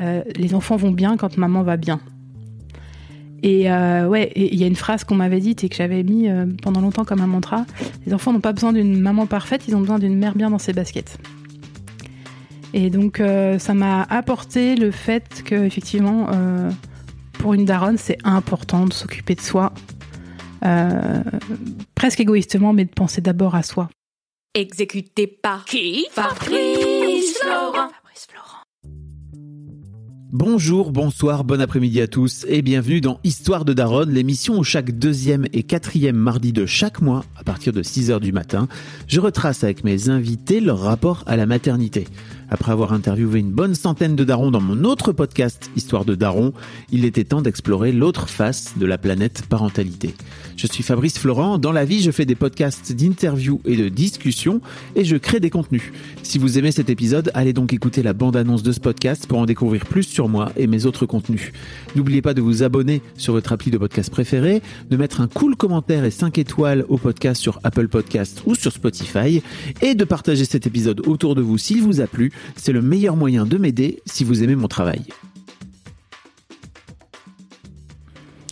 Euh, les enfants vont bien quand maman va bien. Et euh, ouais, il y a une phrase qu'on m'avait dite et que j'avais mis euh, pendant longtemps comme un mantra. Les enfants n'ont pas besoin d'une maman parfaite, ils ont besoin d'une mère bien dans ses baskets. Et donc euh, ça m'a apporté le fait que effectivement, pour une daronne, c'est important de s'occuper de soi, presque égoïstement, mais de penser d'abord à soi. Exécuté par qui? Fabrice Florent. Bonjour, bonsoir, bon après-midi à tous et bienvenue dans Histoire de Daronne, l'émission où chaque deuxième et quatrième mardi de chaque mois, à partir de 6h du matin, je retrace avec mes invités leur rapport à la maternité. Après avoir interviewé une bonne centaine de darons dans mon autre podcast Histoire de Daron, il était temps d'explorer l'autre face de la planète parentalité. Je suis Fabrice Florent, dans la vie je fais des podcasts d'interviews et de discussions et je crée des contenus. Si vous aimez cet épisode, allez donc écouter la bande-annonce de ce podcast pour en découvrir plus sur moi et mes autres contenus. N'oubliez pas de vous abonner sur votre appli de podcast préféré, de mettre un cool commentaire et 5 étoiles au podcast sur Apple Podcast ou sur Spotify et de partager cet épisode autour de vous s'il vous a plu. C'est le meilleur moyen de m'aider si vous aimez mon travail.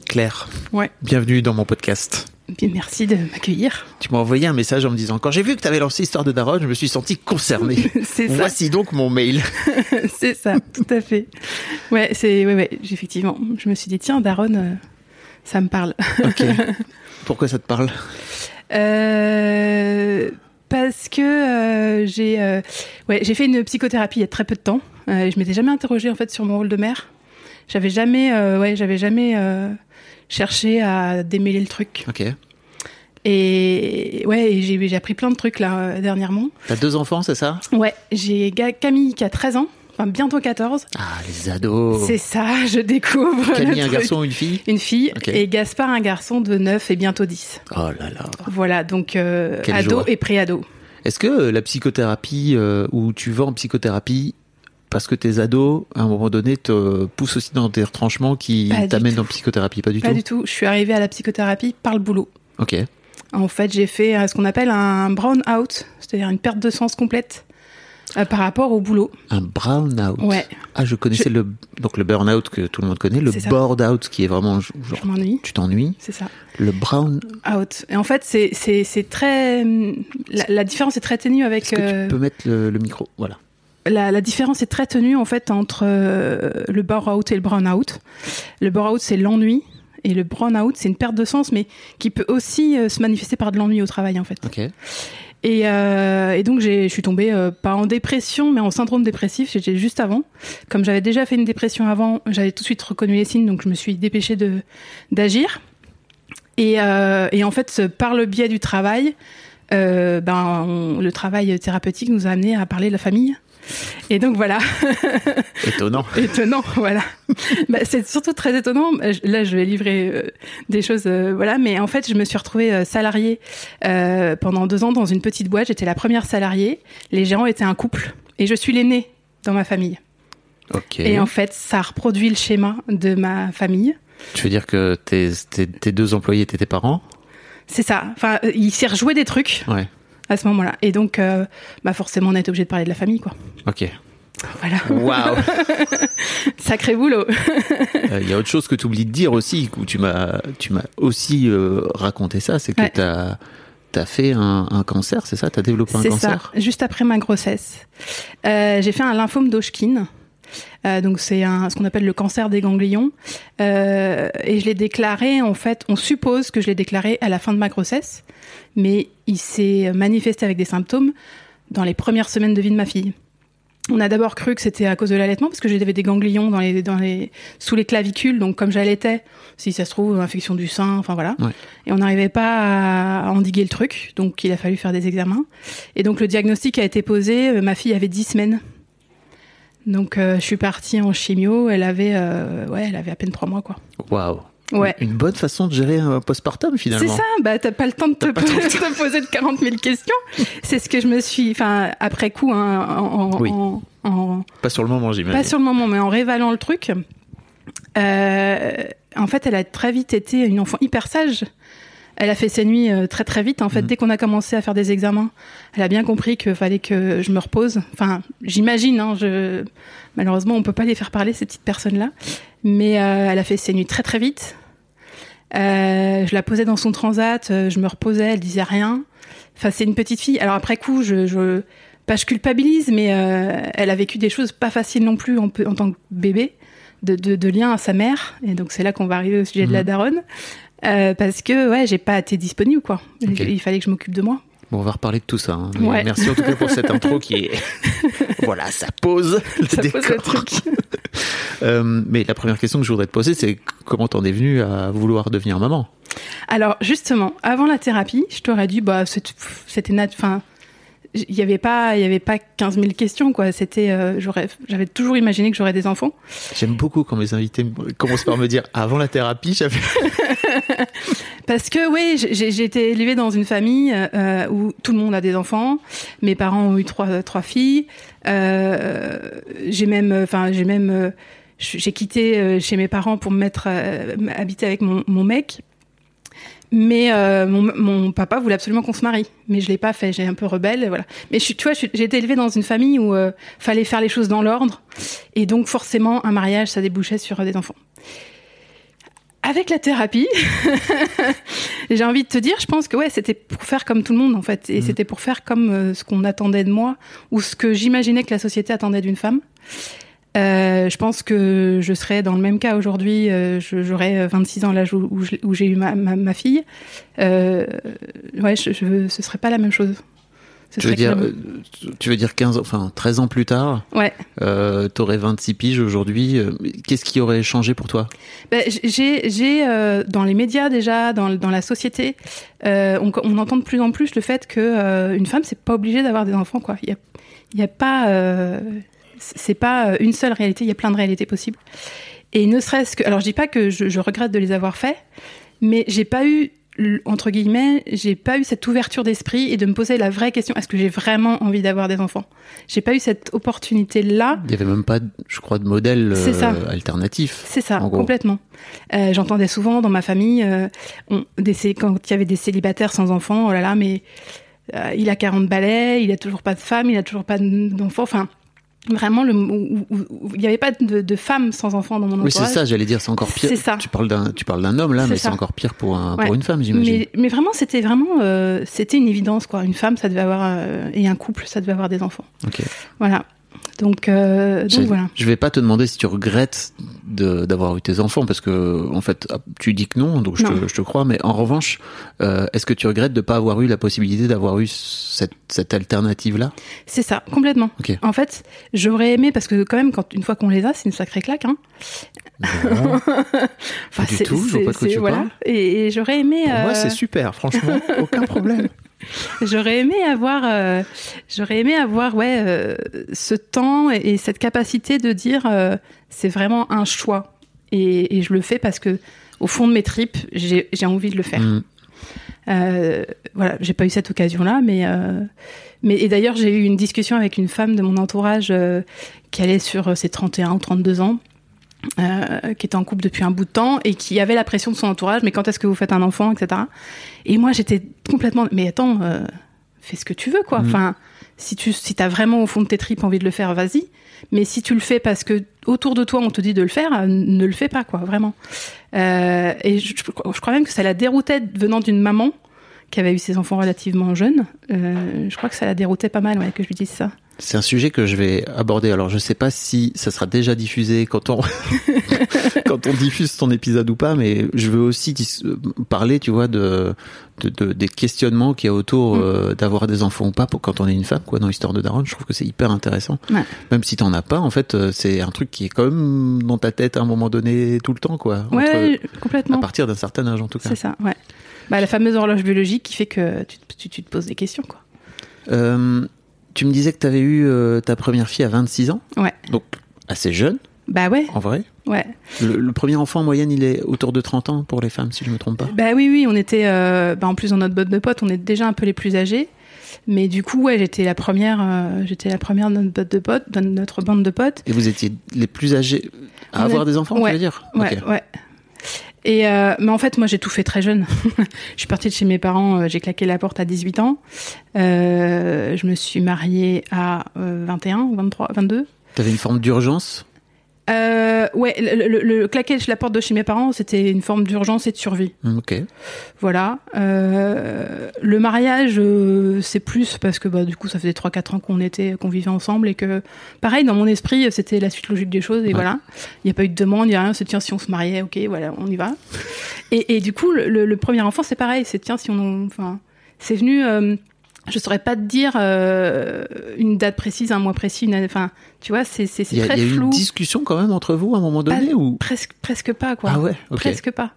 Claire, Ouais, bienvenue dans mon podcast. bien merci de m'accueillir. Tu m'as envoyé un message en me disant quand j'ai vu que tu avais lancé Histoire de Daronne, je me suis senti concerné. c'est ça, Voici donc mon mail. c'est ça, tout à fait. Ouais, c'est ouais, ouais, effectivement. Je me suis dit tiens, Daron, euh, ça me parle. Ok. Pourquoi ça te parle? Euh, parce que euh, j'ai euh, ouais, j'ai fait une psychothérapie il y a très peu de temps. Euh, je m'étais jamais interrogée en fait sur mon rôle de mère. J'avais jamais ouais, j'avais jamais cherché à démêler le truc. Ok. Et ouais, j'ai appris plein de trucs là dernièrement. T'as deux enfants, c'est ça? Ouais, j'ai Camille qui a 13 ans, enfin bientôt 14. Ah, les ados. C'est ça, je découvre. Camille, le un garçon ou une fille Une fille et Gaspard un garçon de 9 et bientôt 10. Oh là là. Voilà, donc euh, ado et pré-ado. Est-ce que euh, la psychothérapie, euh, où tu vas en psychothérapie parce que tes ados, à un moment donné, te poussent aussi dans des retranchements qui Pas t'amènent en psychothérapie? Pas du Pas tout? du tout. Je suis arrivée à la psychothérapie par le boulot. Ok. En fait, j'ai fait euh, ce qu'on appelle un brown out, c'est-à-dire une perte de sens complète euh, par rapport au boulot. Un brown out. Ouais, Ah, je connaissais le donc le burn out que tout le monde connaît, le C'est ça. bored out qui est vraiment genre je m'ennuie, tu t'ennuies. c'est ça. Le brown. Out. Et en fait, c'est c'est c'est très hum, la, la différence est très ténue avec Est-ce que euh, tu peux mettre le, le micro? Voilà. la, la différence est très tenue en fait entre euh, le bore-out et le brown-out. Le bore-out, c'est l'ennui. Et le brown-out, c'est une perte de sens, mais qui peut aussi se manifester par de l'ennui au travail, en fait. Ok. Et, euh, et donc, je suis tombée, euh, pas en dépression, mais en syndrome dépressif. J'étais juste avant. Comme j'avais déjà fait une dépression avant, j'avais tout de suite reconnu les signes, donc je me suis dépêchée de d'agir. Et, euh, et en fait, par le biais du travail, euh, ben, le travail thérapeutique nous a amené à parler de la famille. Et donc voilà, Étonnant. étonnant, voilà. Bah, c'est surtout très étonnant. Là, je vais livrer euh, des choses, euh, voilà. Mais en fait, je me suis retrouvée euh, salariée pendant deux ans dans une petite boîte. J'étais la première salariée. Les gérants étaient un couple, et je suis l'aînée dans ma famille. Ok. Et en fait, ça reproduit le schéma de ma famille. Tu veux dire que tes, tes, tes deux employés étaient tes parents? C'est ça. Enfin, il s'est rejoué des trucs Ouais. À ce moment-là. Et donc, euh, bah forcément, on été obligé de parler de la famille, quoi. Ok. Voilà. Waouh. Sacré boulot. Il y a autre chose que tu oublies de dire aussi, où tu m'as, tu m'as aussi euh, raconté ça, c'est que Ouais. tu as, fait un, un cancer, c'est ça? Tu as développé un C'est ça. cancer Juste après ma grossesse, Euh, j'ai fait un lymphome d'Hodgkin. Euh, donc c'est un, ce qu'on appelle le cancer des ganglions. Euh, et je l'ai déclaré, en fait, on suppose que je l'ai déclaré à la fin de ma grossesse, mais il s'est manifesté avec des symptômes dans les premières semaines de vie de ma fille. On a d'abord cru que c'était à cause de l'allaitement parce que j'avais des ganglions dans les, dans les, sous les clavicules. Donc, comme j'allaitais, si ça se trouve, infection du sein, enfin voilà. Ouais. Et on n'arrivait pas à endiguer le truc. Donc, il a fallu faire des examens. Et donc, le diagnostic a été posé. euh, Ma fille avait 10 semaines. Donc, euh, je suis partie en chimio. Elle avait, euh, ouais, elle avait à peine 3 mois, quoi. Waouh. Ouais. Une bonne façon de gérer un postpartum C'est finalement. ça, bah t'as pas le temps de te, temps de- te poser de 40 000 questions. C'est ce que je me suis, enfin après coup, hein, en, en- Oui. en- en- Pas sur le moment, j'imagine. pas sur le moment, mais en révalant le truc. euh, en fait, elle a très vite été une enfant hyper sage. Elle a fait ses nuits euh, très très vite. En fait, Mhm. dès qu'on a commencé à faire des examens, elle a bien compris qu'il fallait que je me repose. Enfin, j'imagine. Hein, je... Malheureusement, on peut pas les faire parler ces petites personnes-là. Mais euh, elle a fait ses nuits très très vite. Euh, je la posais dans son transat, euh, je me reposais, elle disait rien. Enfin, c'est une petite fille. Alors après coup, je, je pas je culpabilise, mais euh, elle a vécu des choses pas faciles non plus en, tant que bébé, de, de, de lien à sa mère. Et donc c'est là qu'on va arriver au sujet de la Mhm. daronne, Euh, parce que ouais, j'ai pas été disponible quoi. Il, fallait que je m'occupe de moi. Bon, on va reparler de tout ça. hein. Ouais. Merci en tout cas pour cette intro qui est. voilà, ça pose le Ça pose le décor. truc. Euh, mais la première question que je voudrais te poser, c'est comment t'en es venue à vouloir devenir maman? Alors justement, avant la thérapie, je t'aurais dit bah c'était nat enfin il y avait pas il y avait pas 15 000 questions quoi, c'était euh, j'aurais j'avais toujours imaginé que j'aurais des enfants. J'aime beaucoup quand mes invités me- commencent par me dire avant la thérapie, j'avais. Parce que oui, j'ai j'ai été élevée dans une famille euh, où tout le monde a des enfants. Mes parents ont eu trois trois filles. Euh, j'ai même, enfin j'ai même, euh, j'ai quitté euh, chez mes parents pour me mettre euh, habiter avec mon, mon mec. Mais euh, mon, mon papa voulait absolument qu'on se marie, mais je l'ai pas fait. J'ai un peu rebelle, voilà. Mais je tu vois, j'ai été élevée dans une famille où euh, fallait faire les choses dans l'ordre, et donc forcément un mariage, ça débouchait sur euh, des enfants. Avec la thérapie, j'ai envie de te dire, je pense que ouais, c'était pour faire comme tout le monde en fait, et Mhm. c'était pour faire comme ce qu'on attendait de moi ou ce que j'imaginais que la société attendait d'une femme. Euh, je pense que je serais dans le même cas aujourd'hui. euh, J'aurais 26 ans l'âge où, j'ai eu ma, ma, ma fille. Euh, ouais, je, je, ce serait pas la même chose. Ce Tu veux dire, clairement- euh, tu veux dire 15, ans- enfin 13 ans plus tard, Ouais. euh, t'aurais 26 piges aujourd'hui. euh, Qu'est-ce qui aurait changé pour toi? Ben, j'ai, euh, dans les médias déjà, dans, dans la société, euh, on, on entend de plus en plus le fait que euh, une femme c'est pas obligé d'avoir des enfants quoi. Il y a, y a pas, euh, c'est pas une seule réalité. Il y a plein de réalités possibles. Et ne serait-ce que, alors je dis pas que je, je regrette de les avoir faits, mais j'ai pas eu entre guillemets, j'ai pas eu cette ouverture d'esprit et de me poser la vraie question est-ce que j'ai vraiment envie d'avoir des enfants? J'ai pas eu cette opportunité là. Il y avait même pas, je crois, de modèle euh, alternatif. C'est ça, complètement. Euh, J'entendais souvent dans ma famille, euh, on- des, cé- quand il y avait des célibataires sans enfants, oh là là, mais euh, il a 40 balais, il a toujours pas de femme, il a toujours pas d'enfants. Enfin, vraiment, le, où- où- où- il n'y avait pas de, de femmes sans enfants dans mon Oui, c'est entourage. ça, j'allais dire, c'est encore pire. C'est ça. Tu parles d'un, tu parles d'un homme là, mais c'est encore pire pour un, Ouais. pour une femme, j'imagine. mais, mais vraiment, c'était vraiment, euh, c'était une évidence quoi. Une femme, ça devait avoir euh, et un couple, ça devait avoir des enfants. Ok. Voilà. Donc, euh, donc Je- voilà. Je vais pas te demander si tu regrettes d'avoir eu tes enfants parce que en fait ah, tu dis que non, donc je, Non. Te, je te crois. Mais en revanche, euh, est-ce que tu regrettes de pas avoir eu la possibilité d'avoir eu cette, cette alternative là C'est ça, complètement. En fait, j'aurais aimé parce que quand même, quand une fois qu'on les a, c'est une sacrée claque. Hein. Enfin, du tout, je vois pas de quoi tu voilà. parles. Et, et j'aurais aimé, Pour moi, euh, c'est super, franchement, aucun problème. j'aurais aimé avoir, euh, j'aurais aimé avoir, ouais, ce temps et, et cette capacité de dire, euh, c'est vraiment un choix. Et, et je le fais parce que, au fond de mes tripes, j'ai envie de le faire. Mm. Euh, voilà, j'ai pas eu cette occasion-là, mais euh, mais et d'ailleurs j'ai eu une discussion avec une femme de mon entourage qui allait sur ses 31 ou 32 ans, euh, qui était en couple depuis un bout de temps et qui avait la pression de son entourage. Mais quand est-ce que vous faites un enfant, etc. Et moi j'étais complètement. Mais attends, euh, fais ce que tu veux, quoi. Mhm. Enfin, si tu si as vraiment au fond de tes tripes envie de le faire, vas-y. Mais si tu le fais parce que autour de toi on te dit de le faire, euh, ne le fais pas, quoi, vraiment. Euh, et je, crois- même que ça la déroutait venant d'une maman qui avait eu ses enfants relativement jeunes. Euh, je crois que ça la déroutait pas mal, que je lui dise ça. C'est un sujet que je vais aborder. Alors, je sais pas si ça sera déjà diffusé quand on quand on diffuse ton épisode ou pas, mais je veux aussi dis- parler, tu vois, de, de, de- des questionnements qu'il y a autour Mm. euh, d'avoir des enfants ou pas pour quand on est une femme, quoi, dans l'histoire de Daron. Je trouve que c'est hyper intéressant. Ouais. Même si t'en as pas, en fait, euh, c'est un truc qui est quand même dans ta tête à un moment donné tout le temps, quoi. Entre- Ouais, à complètement. partir d'un certain âge, en tout cas. C'est ça, ouais. Bah, la fameuse horloge biologique qui fait que tu, te- tu, tu te poses des questions, quoi. Euh, tu me disais que tu avais eu euh, ta première fille à 26 ans, Ouais. donc assez jeune, Bah ouais, en vrai. ouais. Le, le premier enfant en moyenne, il est autour de 30 ans pour les femmes, si je me trompe pas. Bah oui, oui, on était, euh, bah en plus dans notre botte de potes, on est déjà un peu les plus âgés. Mais du coup, ouais, j'étais la première, euh, j'étais la première de notre botte de potes, de notre bande de potes. Et vous étiez les plus âgés à On avoir des enfants, ouais, tu veux dire? Ouais, ouais. Et euh, mais en fait, moi, j'ai tout fait très jeune. je suis partie de chez mes parents, euh, j'ai claqué la porte à 18 ans. Euh, je me suis mariée à euh, 21, 23, 22. T'avais une forme d'urgence? Euh, ouais, le, le- le claquer la porte de chez mes parents, c'était une forme d'urgence et de survie. Hum, Ok. Voilà. Euh, le mariage, euh, c'est plus parce que bah, du coup, ça faisait 3-4 ans qu'on était, qu'on vivait ensemble et que, pareil, dans mon esprit, c'était la suite logique des choses et Ouais. voilà. Il n'y a pas eu de demande, il n'y a rien. C'est tiens, si on se mariait, ok, voilà, on y va. Et, et du coup, le, le- le premier enfant, c'est pareil. C'est tiens, si on, enfin, c'est venu. Je saurais pas te dire euh, une date précise, un mois précis, une enfin, tu vois, c'est c'est c'est Il y a, très y a eu flou. une discussion quand même entre vous à un moment donné Pas- ou? Presque, presque pas quoi. Ah ouais, ok. Presque pas.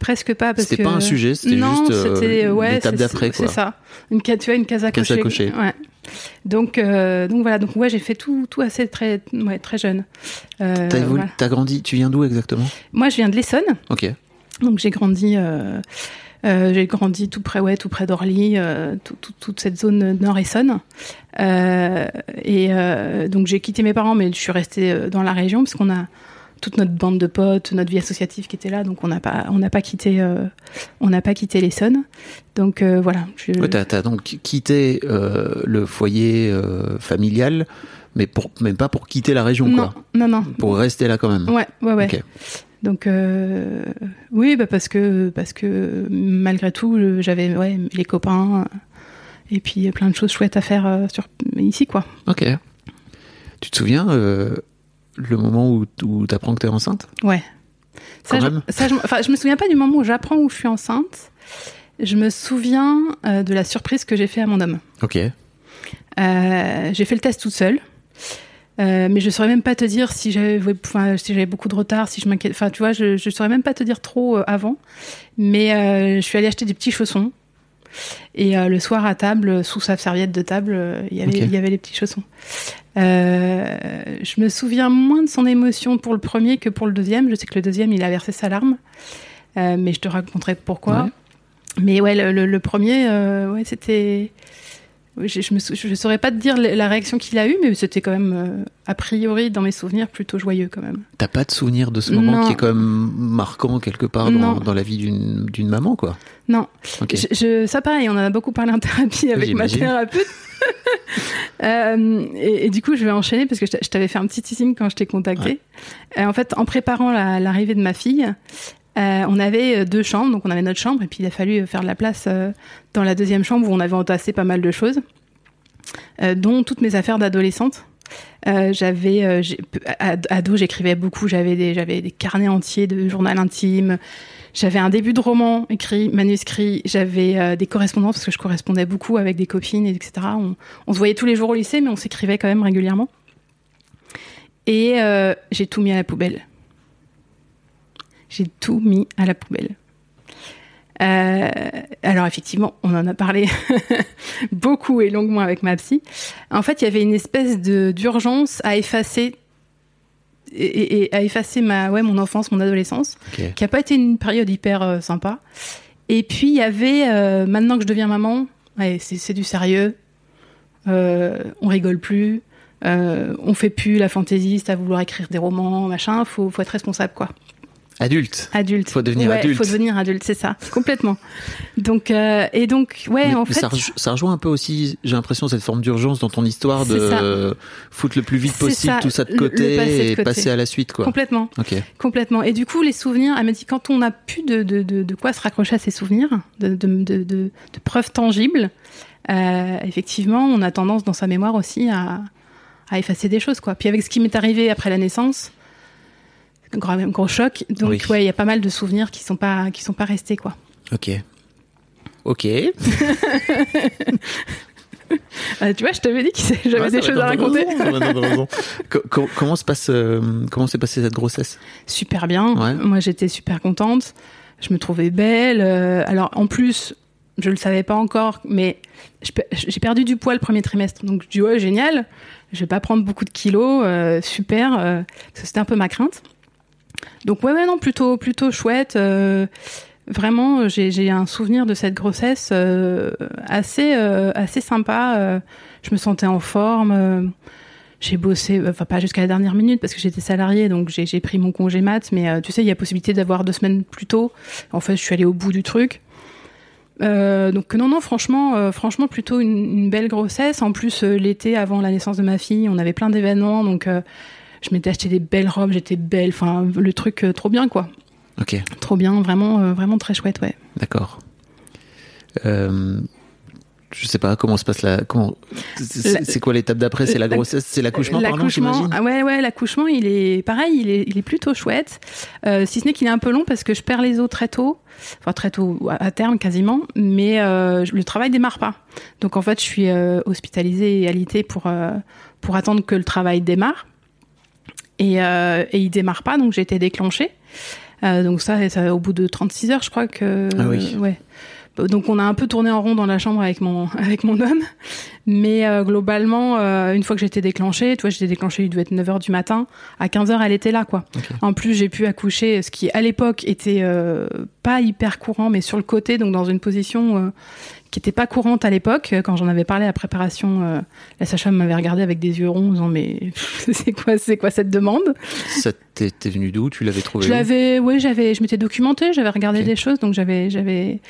Presque pas parce C'était pas un sujet, c'était non, juste, euh, c'était ouais, l'étape c'est- d'après, C'est quoi. ça. Une tu vois, une case à Case à cocher. cocher. Ouais. Donc euh, donc voilà, donc ouais, j'ai fait tout tout assez très ouais, très jeune. Euh, T'as voilà. grandi, tu viens d'où exactement? Moi, je viens de l'Essonne, Ok. donc j'ai grandi euh, j'ai grandi tout près ouais, tout près d'Orly, euh, tout- tout- toute cette zone nord Essonne. Euh, et euh, donc j'ai quitté mes parents, mais je suis restée euh, dans la région parce qu'on a toute notre bande de potes, notre vie associative qui était là, donc on n'a pas, on n'a pas quitté, euh, on n'a pas quitté l'Essonne. Donc euh, voilà. Je, Ouais, t'as, t'as donc quitté euh, le foyer euh, familial, mais pour même pas pour quitter la région, non, quoi. non, non. Pour rester là quand même. Ouais, ouais, ouais. Donc euh, oui, bah parce que parce que malgré tout, j'avais ouais les copains euh, et puis plein de choses chouettes à faire euh, sur ici quoi. Ok. Tu te souviens euh, le moment où, où t'apprends que t'es enceinte? Ouais. Ça, je, ça, je, enfin, je me souviens pas du moment où j'apprends où je suis enceinte. Je me souviens euh, de la surprise que j'ai fait à mon homme. Ok. Euh, j'ai fait le test toute seule. Euh, mais je saurais même pas te dire si j'avais, enfin, si j'avais beaucoup de retard, si je m'inquiète. Enfin, tu vois, je, je saurais même pas te dire trop euh, avant. Mais euh, je suis allée acheter des petits chaussons. Et le soir à table, sous sa serviette de table, il y avait, Ok. il y avait les petits chaussons. Je me souviens moins de son émotion pour le premier que pour le deuxième. Je sais que le deuxième, il a versé sa larme. Mais je te raconterai pourquoi. Ouais. Mais ouais, le, le- le premier, ouais, c'était. Je, je saurais pas te dire la réaction qu'il a eue, mais c'était quand même, euh, a priori, dans mes souvenirs, plutôt joyeux quand même. T'as pas de souvenir de ce moment Non. qui est quand même marquant quelque part dans, dans la vie d'une, maman, quoi? Non, je, je- ça pareil, on en a beaucoup parlé en thérapie avec ma thérapeute. Euh, et, et du coup, je vais enchaîner parce que je t'a- je t'avais fait un petit teasing quand je t'ai contacté. Euh, en fait, en préparant la- l'arrivée de ma fille, euh, on avait euh, deux chambres, donc on avait notre chambre et puis il a fallu faire de la place euh, dans la deuxième chambre où on avait entassé pas mal de choses, dont toutes mes affaires d'adolescente. J'avais ado j'écrivais beaucoup j'avais des j'avais des carnets entiers de journal intime j'avais un début de roman écrit manuscrit j'avais des correspondances parce que je correspondais beaucoup avec des copines etc on, on se voyait tous les jours au lycée mais on s'écrivait quand même régulièrement. Et j'ai tout mis à la poubelle j'ai tout mis à la poubelle Euh, alors effectivement, on en a parlé beaucoup et longuement avec ma psy. En fait, il y avait une espèce d'urgence à effacer et, et- et à effacer ma ouais mon enfance, mon adolescence, qui a pas été une période hyper euh, sympa. Et puis il y avait euh, maintenant que je deviens maman, ouais, c'est du sérieux. On rigole plus. On fait plus la fantaisiste à vouloir écrire des romans, machin. Faut, faut être responsable, quoi. Adulte. Adulte. Faut devenir Ouais, adulte. Faut devenir adulte, c'est ça, complètement. Donc euh, et donc ouais, mais, en mais fait. ça, rejo- ça rejoint un peu aussi, j'ai l'impression, cette forme d'urgence dans ton histoire de euh, foutre le plus vite possible ça, tout ça de côté passer de et côté. passer à la suite, quoi. Complètement, Ok. complètement. Et du coup, les souvenirs, elle m'a dit quand on n'a plus de, de, de, de quoi se raccrocher à ces souvenirs, de, de, de, de, de preuves tangibles, euh, effectivement, on a tendance dans sa mémoire aussi à, à effacer des choses, quoi. Puis avec ce qui m'est arrivé après la naissance, gros, gros choc. Donc Oui. ouais, il y a pas mal de souvenirs qui sont pas qui sont pas restés, quoi. Ok. Ok. Euh, tu vois, je t'avais dit que j'avais Ouais, des choses à raconter. raison, comment se passe, euh, comment s'est passée cette grossesse? Super bien. Ouais. Moi, j'étais super contente. Je me trouvais belle. Euh, alors, en plus, je le savais pas encore, mais j'ai perdu du poids le premier trimestre. Donc, je dis, ouais, génial. Je vais pas prendre beaucoup de kilos. euh, super. euh, parce que c'était un peu ma crainte. Donc, ouais, ouais, non, plutôt, plutôt chouette. euh, vraiment, j'ai j'ai un souvenir de cette grossesse euh, assez, euh, assez sympa. euh, je me sentais en forme. euh, j'ai bossé, enfin pas jusqu'à la dernière minute parce que j'étais salariée, donc j'ai pris mon congé mat, mais euh, tu sais, il y a possibilité d'avoir deux semaines plus tôt. En fait, je suis allée au bout du truc. Euh, donc non, non, franchement, euh, franchement, plutôt une, une belle grossesse. En plus, euh, l'été avant la naissance de ma fille, on avait plein d'événements, donc euh, je m'étais acheté des belles robes, j'étais belle, enfin le truc euh, trop bien, quoi. Ok, Trop bien, vraiment, euh, vraiment très chouette, ouais. d'accord. Euh, je sais pas comment se passe la. Comment C'est quoi l'étape d'après? C'est la grossesse, c'est l'accouchement, pardon, L'accouchement, j'imagine? ah ouais, ouais, l'accouchement, il est pareil, il est, il est plutôt chouette. Euh, si ce n'est qu'il est un peu long parce que je perds les os très tôt, enfin très tôt, à terme quasiment, mais euh, le travail démarre pas. Donc en fait, je suis euh, hospitalisée et alitée pour pour attendre que le travail démarre. Et, euh, et il démarre pas, donc j'ai été déclenchée. Euh, donc ça, ça, au bout de 36 heures, je crois que. Ah oui. ouais. Donc on a un peu tourné en rond dans la chambre avec mon avec mon homme, mais euh, globalement, euh, une fois que j'étais déclenchée, tu vois, j'étais déclenchée, il devait être 9h du matin, à 15h elle était là quoi. En plus, j'ai pu accoucher, ce qui à l'époque était euh, pas hyper courant, mais sur le côté, donc dans une position euh, qui était pas courante à l'époque. Quand j'en avais parlé à la préparation, euh, la sage-femme m'avait regardé avec des yeux ronds, en disant mais c'est quoi, c'est quoi cette demande? Ça t'es venu d'où? Tu l'avais trouvé Je l'avais, ouais, j'avais, je m'étais documentée, j'avais regardé Ok. des choses, donc j'avais, j'avais,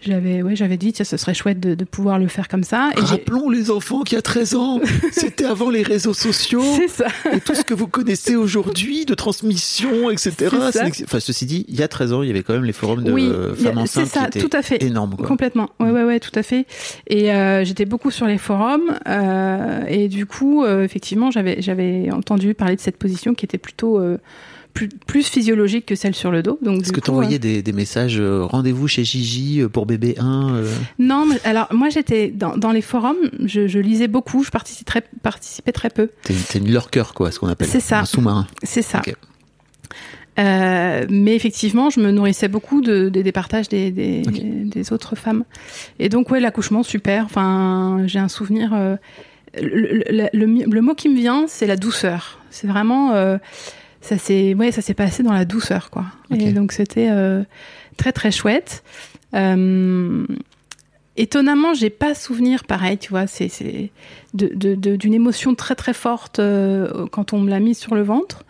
j'avais, ouais, j'avais dit, tiens, ce serait chouette de, de pouvoir le faire comme ça. Et Rappelons les enfants qu'il y a 13 ans, c'était avant les réseaux sociaux c'est ça. et tout ce que vous connaissez aujourd'hui de transmission, etc. Enfin, ceci dit, il y a 13 ans, il y avait quand même les forums de oui, femmes c'est enceintes ça, qui étaient tout à fait. énormes. Quoi. Complètement. Ouais, ouais, ouais, tout à fait. Et euh, j'étais beaucoup sur les forums. euh, et du coup, euh, effectivement, j'avais, j'avais entendu parler de cette position qui était plutôt euh, plus, plus physiologique que celle sur le dos. Donc, Est-ce que tu envoyais euh, des, des messages euh, rendez-vous chez Gigi euh, pour bébé 1 euh, Non, mais alors moi j'étais dans, dans les forums, je, je lisais beaucoup, je participais très, participais très peu. T'es t'es une lurker, quoi, ce qu'on appelle. C'est ça. Un sous-marin. C'est ça. Euh, mais effectivement, je me nourrissais beaucoup de, des- des partages des, des, autres femmes. Et donc, ouais, l'accouchement, super. Enfin, j'ai un souvenir. euh, le, le- le- le mot qui me vient, c'est la douceur. C'est vraiment. euh, ça s'est ouais, ça s'est passé dans la douceur, quoi. Et donc, c'était euh, très, très chouette. Euh, étonnamment, j'ai pas souvenir pareil, tu vois, c'est c'est de- de- de- d'une émotion très très forte euh, quand on me l'a mise sur le ventre.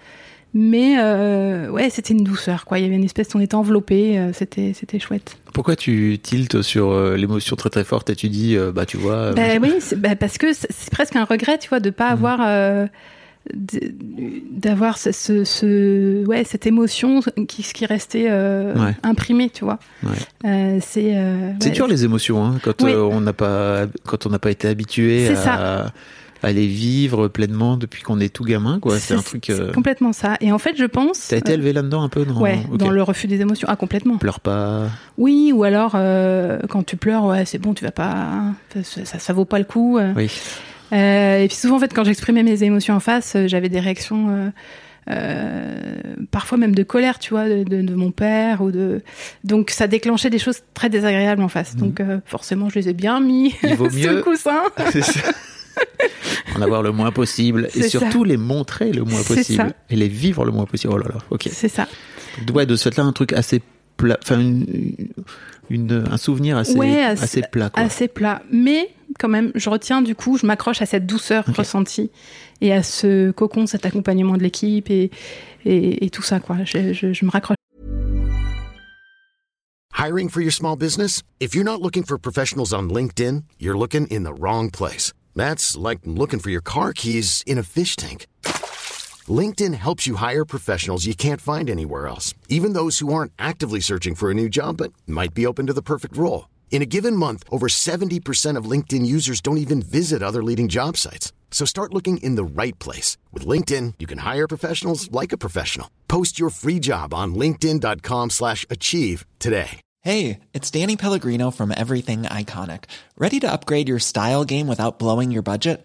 Mais euh, ouais, c'était une douceur, quoi. Il y avait une espèce, on était enveloppé, c'était c'était chouette. Pourquoi tu tiltes sur euh, l'émotion très très forte et tu dis, euh, bah tu vois. euh, Bah oui, bah, parce que c'est presque un regret, tu vois, de pas avoir euh, d- d'avoir ce, ce, ce- ouais cette émotion qui qui restait euh, Ouais. imprimée, tu vois. Ouais. Euh, c'est euh, ouais. dur les émotions hein, quand Oui. euh, on n'a pas quand on n'a pas été habitué à, à les vivre pleinement depuis qu'on est tout gamin quoi. C'est un truc. Euh... complètement ça. Et en fait, je pense. T'as été élevé là-dedans un peu non Ouais, dans le refus des émotions. Ah, complètement. Pleure pas. Oui, ou alors quand tu pleures, ouais, c'est bon, tu vas pas, ça, ça, ça vaut pas le coup. Oui. Euh, et puis souvent, en fait, quand j'exprimais mes émotions en face, euh, j'avais des réactions, euh, parfois même de colère, tu vois, de, de- de mon père ou de. Donc ça déclenchait des choses très désagréables en face. Donc euh, forcément, je les ai bien mis Mhm. Il vaut sur le mieux coussin. Ça. en avoir le moins possible et surtout les montrer le moins possible et les vivre le moins possible. Oh là là. Ok. C'est ça. Ouais, de ce fait-là, un truc assez plat, enfin une, une- un souvenir assez Ouais, assez, assez- plat quoi. assez plat. Mais quand même, je retiens du coup, je m'accroche à cette douceur Ok. ressentie et à ce cocon, cet accompagnement de l'équipe et, et, et tout ça, quoi. Je, je, je me raccroche. Hiring for your small business? If you're not looking for professionals on LinkedIn, you're looking in the wrong place. That's like looking for your car keys in a fish tank. LinkedIn helps you hire professionals you can't find anywhere else, even those who aren't actively searching for a new job but might be open to the perfect role. In a given month, over 70% of LinkedIn users don't even visit other leading job sites. So start looking in the right place. With LinkedIn, you can hire professionals like a professional. Post your free job on linkedin.com slash achieve today. Hey, it's Danny Pellegrino from Everything Iconic. Ready to upgrade your style game without blowing your budget?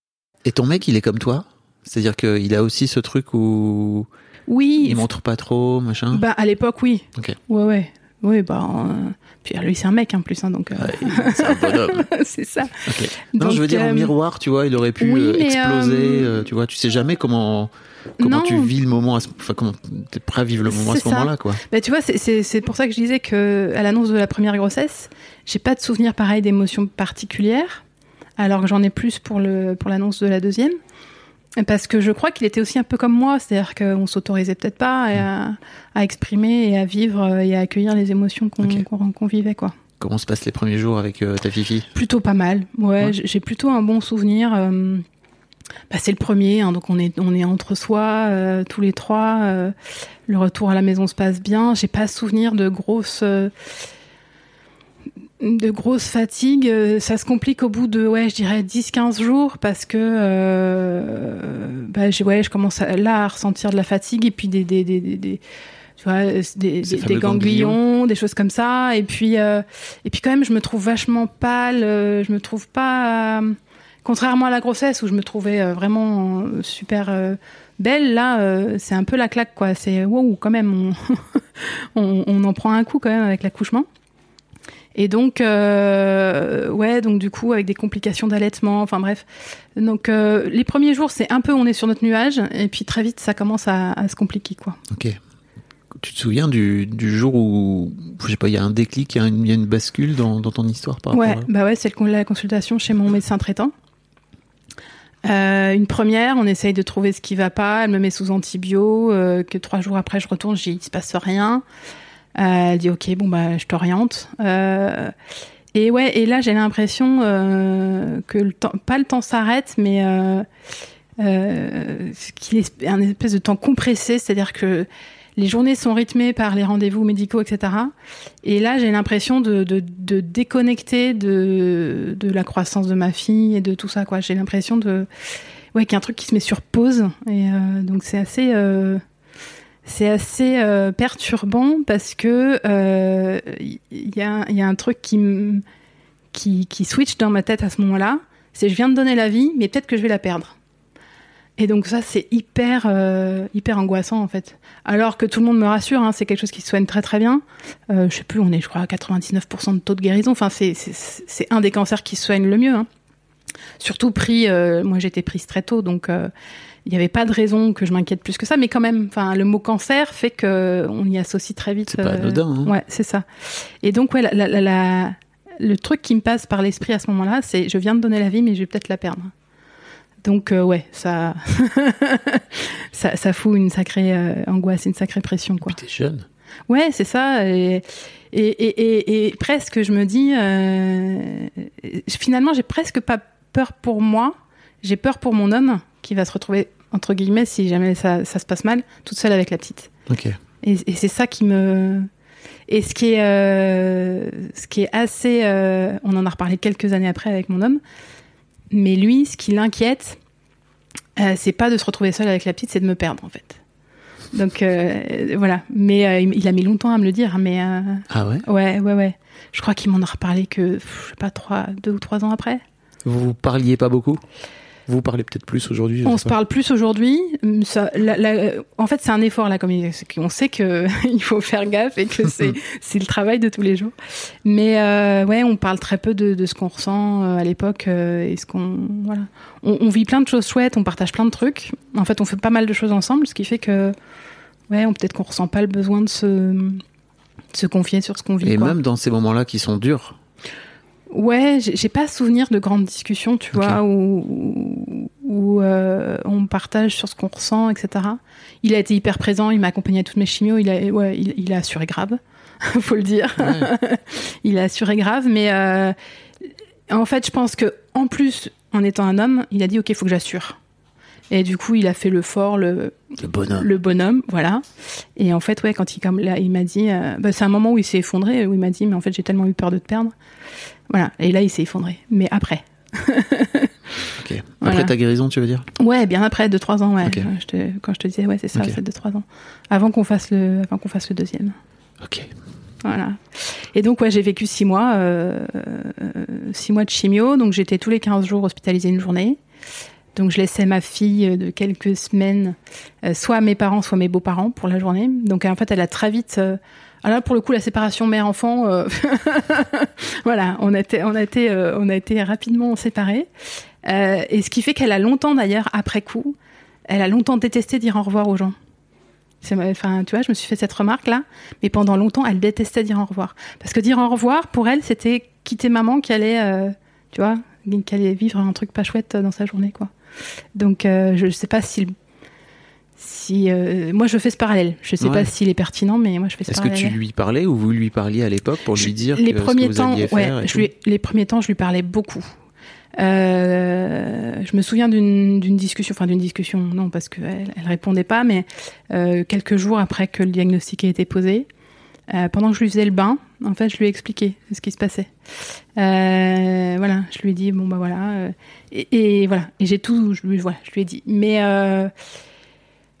Et ton mec, il est comme toi? C'est-à-dire qu'il a aussi ce truc où Oui. il montre pas trop, machin? Bah, à l'époque, oui. Ok. Ouais, ouais. Oui, bah. euh, Puis lui, c'est un mec en plus, hein, donc. euh, Ouais, c'est un bonhomme. c'est ça. Ok. Non, Donc, je veux dire, en euh, miroir, tu vois, il aurait pu oui, euh, exploser, euh, tu vois, tu sais jamais comment, comment Non. tu vis le moment, à ce- enfin, comment t'es prêt à vivre le moment à ce moment-là, quoi. Bah, tu vois, c'est- pour ça que je disais que à l'annonce de la première grossesse, j'ai pas de souvenir pareil d'émotions particulières, alors que j'en ai plus pour le pour l'annonce de la deuxième. Parce que je crois qu'il était aussi un peu comme moi, c'est-à-dire qu'on s'autorisait peut-être pas à, à exprimer et à vivre euh, et à accueillir les émotions qu'on Ok. qu'on- qu'on vivait, quoi. Comment se passent les premiers jours avec euh, ta fifi? Plutôt pas mal. Ouais, Ouais. j'ai- plutôt un bon souvenir. euh, bah, c'est le premier, hein, donc on est on est entre soi euh, tous les trois. le retour à la maison se passe bien. J'ai pas souvenir de grosses de grosses fatigues. Euh, Ça se complique au bout de ouais, je dirais 10-15 jours parce que euh, bah, j'ai- ouais, je commence à, là à ressentir de la fatigue et puis des des des, des- des- tu vois, des, Ces des- des ganglions, des choses comme ça. Et puis, euh, et puis quand même, je me trouve vachement pâle. euh, Je me trouve pas, euh, contrairement à la grossesse où je me trouvais euh, vraiment euh, super euh, belle. Là, euh, c'est un peu la claque, quoi. C'est wow, quand même, on, on, on en prend un coup quand même avec l'accouchement. Et donc, euh, ouais, donc du coup, avec des complications d'allaitement, enfin bref. Donc, euh, les premiers jours, c'est un peu, on est sur notre nuage, et puis très vite, ça commence à, à se compliquer, quoi. Ok. Tu te souviens du, du jour où, je sais pas, il y a un déclic, il y a une, il y a une bascule dans, dans ton histoire par Ouais, rapport à... bah ouais, c'est la consultation chez mon médecin traitant. Euh, une première, on essaye de trouver ce qui va pas. Elle me met sous antibio. euh, que trois jours après, je retourne, il se passe rien. Elle dit ok, bon bah je t'oriente. Euh, et ouais, et là j'ai l'impression euh, que le temps, pas le temps s'arrête, mais euh, qu'il est un espèce de temps compressé, c'est-à-dire que les journées sont rythmées par les rendez-vous médicaux, etc. Et là, j'ai l'impression de, de, de déconnecter de, de la croissance de ma fille et de tout ça. quoi. J'ai l'impression de ouais, qu'il y a un truc qui se met sur pause. Et donc, c'est assez, c'est assez euh, perturbant parce que euh, il y, a, il y a un truc qui, qui, switch dans ma tête à ce moment-là. C'est je viens de donner la vie, mais peut-être que je vais la perdre. Et donc ça, c'est hyper, euh, hyper angoissant en fait. Alors que tout le monde me rassure, hein, c'est quelque chose qui se soigne très très bien. Euh, je sais plus, on est je crois à 99% de taux de guérison. Enfin, c'est un des cancers qui se soigne le mieux. hein. Surtout pris, euh, moi j'étais prise très tôt, donc euh, il n'y avait pas de raison que je m'inquiète plus que ça. Mais quand même, enfin le mot cancer fait que on y associe très vite. C'est pas anodin, hein. Ouais, c'est ça. Et donc ouais, la, la- la- la- le truc qui me passe par l'esprit à ce moment-là, c'est je viens de donner la vie, mais je vais peut-être la perdre. Donc euh, ouais, ça, ça, ça fout une sacrée euh, angoisse, une sacrée pression quoi. T'es jeune. Ouais, c'est ça. Et, et, et, et- et presque, je me dis, euh, finalement, j'ai presque pas peur pour moi. J'ai peur pour mon homme qui va se retrouver entre guillemets si jamais ça, ça se passe mal, toute seule avec la petite. Ok. Et, et c'est ça qui me. Et ce qui est, euh, ce qui est assez. euh, on en a reparlé quelques années après avec mon homme. Mais lui, ce qui l'inquiète, euh, c'est pas de se retrouver seul avec la petite, c'est de me perdre en fait. Donc euh, voilà. Mais il a mis longtemps à me le dire. Mais euh, Ah ouais? ouais, ouais, ouais. Je crois qu'il m'en a reparlé que je sais pas trois, deux ou trois ans après. Vous vous parliez pas beaucoup? Vous parlez peut-être plus aujourd'hui On se pas. parle plus aujourd'hui. La- en fait, c'est un effort la communication. On sait que il faut faire gaffe et que c'est le travail de tous les jours. Mais euh, ouais, on parle très peu de, de ce qu'on ressent euh, à l'époque euh, et ce qu'on voilà. On, on vit plein de choses chouettes, on partage plein de trucs. En fait, on fait pas mal de choses ensemble, ce qui fait que ouais, on peut-être qu'on ressent pas le besoin de se de se confier sur ce qu'on vit. Et quoi. même dans ces moments-là qui sont durs, Ouais, j'ai pas souvenir de grandes discussions, tu vois, où, où, euh, on partage sur ce qu'on ressent, etc. Il a été hyper présent, il m'a accompagné à toutes mes chimios, il a, ouais, il, il a assuré grave, faut le dire. il a assuré grave, mais euh, en fait, je pense que en plus, en étant un homme, il a dit ok, il faut que j'assure. Et du coup, il a fait le fort, le, Le bonhomme. le bonhomme, voilà. Et en fait, ouais, quand il, comme là, il m'a dit, euh, bah, c'est un moment où il s'est effondré, où il m'a dit, mais en fait, j'ai tellement eu peur de te perdre. Voilà. Et là, il s'est effondré. Mais après. Ok. Après Voilà. ta guérison, tu veux dire? Ouais, bien après, 2-3 ans, ouais. Ok. Je te- quand je te disais, ouais, c'est ça, c'est 2-3 ans. Avant qu'on fasse le, avant qu'on fasse le deuxième. Ok. Voilà. Et donc, ouais, j'ai vécu 6 mois, euh, 6 mois de chimio. Donc, j'étais tous les 15 jours hospitalisée une journée. Donc, je laissais ma fille de quelques semaines, euh, soit à mes parents, soit à mes beaux-parents pour la journée. Donc, en fait, elle a très vite. euh, alors là, pour le coup, la séparation mère-enfant, euh, voilà, on a été, on a été, euh, on a été rapidement séparés. Euh, et ce qui fait qu'elle a longtemps, d'ailleurs, après coup, elle a longtemps détesté dire au revoir aux gens. Enfin, tu vois, je me suis fait cette remarque là, mais pendant longtemps, elle détestait dire au revoir. Parce que dire au revoir, pour elle, c'était quitter maman qui allait, euh, tu vois, qui allait vivre un truc pas chouette dans sa journée, quoi. Donc, euh, je sais pas si. si euh, moi, je fais ce parallèle. Je sais Ouais. pas s'il est pertinent, mais moi, je fais ce Est-ce que tu lui parlais ou vous lui parliez à l'époque pour lui dire les que, ce premiers que vous temps, alliez faire je lui- les premiers temps, je lui parlais beaucoup. Euh, je me souviens d'une d'une discussion, enfin d'une discussion, non, parce qu'elle elle répondait pas, mais euh, quelques jours après que le diagnostic ait été posé, pendant que je lui faisais le bain, en fait, je lui ai expliqué ce qui se passait. Euh, voilà, je lui ai dit, bon, bah voilà. euh, et, et voilà, et j'ai tout, je lui, voilà, je lui ai dit. Mais. euh,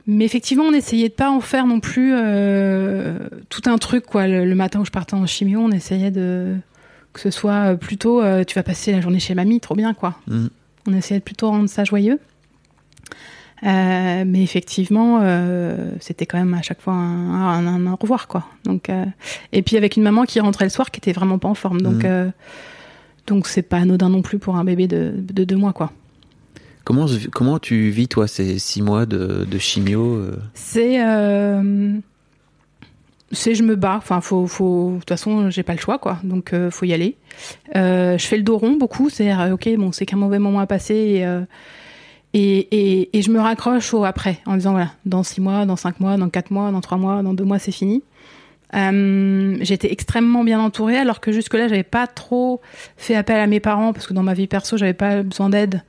mais effectivement, on essayait de pas en faire non plus tout un truc quoi. Le, le matin où je partais en chimio, on essayait de que ce soit plutôt tu vas passer la journée chez mamie, trop bien quoi. Mhm. On essayait de plutôt rendre ça joyeux. Euh, mais effectivement, euh, c'était quand même à chaque fois un, un- un- un au revoir quoi. Donc euh, et puis avec une maman qui rentrait le soir qui était vraiment pas en forme. Donc euh, donc c'est pas anodin non plus pour un bébé de, de deux mois quoi. Comment, comment tu vis, toi, ces six mois de, de chimio C'est c'est je me bats. Enfin, faut, faut. De toute façon, j'ai pas le choix, quoi. Donc, faut y aller. Je fais le dos rond beaucoup. Euh, ok, bon, c'est qu'un mauvais moment à passer. Et, et, je me raccroche au après, en disant voilà, dans six mois, dans cinq mois, dans quatre mois, dans trois mois, dans deux mois, c'est fini. Euh, J'étais extrêmement bien entourée, alors que jusque-là, j'avais pas trop fait appel à mes parents parce que dans ma vie perso, j'avais pas besoin d'aide.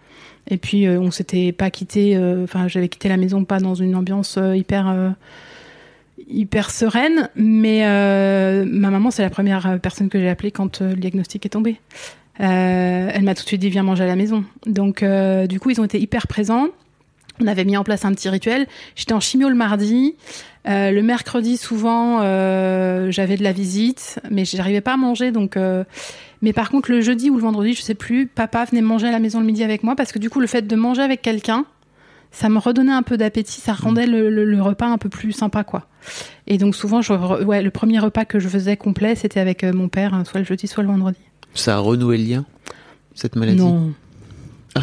Et puis, euh, on s'était pas quitté. euh, Enfin, j'avais quitté la maison pas dans une ambiance euh, hyper hyper sereine. Mais ma maman, c'est la première personne que j'ai appelée quand le diagnostic est tombé. Euh, elle m'a tout de suite dit viens manger à la maison. Donc, euh, du coup, ils ont été hyper présents. On avait mis en place un petit rituel. J'étais en chimio le mardi. Euh, le mercredi, souvent, j'avais de la visite, mais j'arrivais pas à manger. Donc, mais par contre, le jeudi ou le vendredi, je sais plus, papa venait manger à la maison le midi avec moi parce que du coup, le fait de manger avec quelqu'un, ça me redonnait un peu d'appétit, ça rendait le, repas un peu plus sympa, quoi. Et donc souvent, je, le premier repas que je faisais complet, c'était avec mon père, hein, soit le jeudi, soit le vendredi. Ça a renoué le lien, cette maladie Non.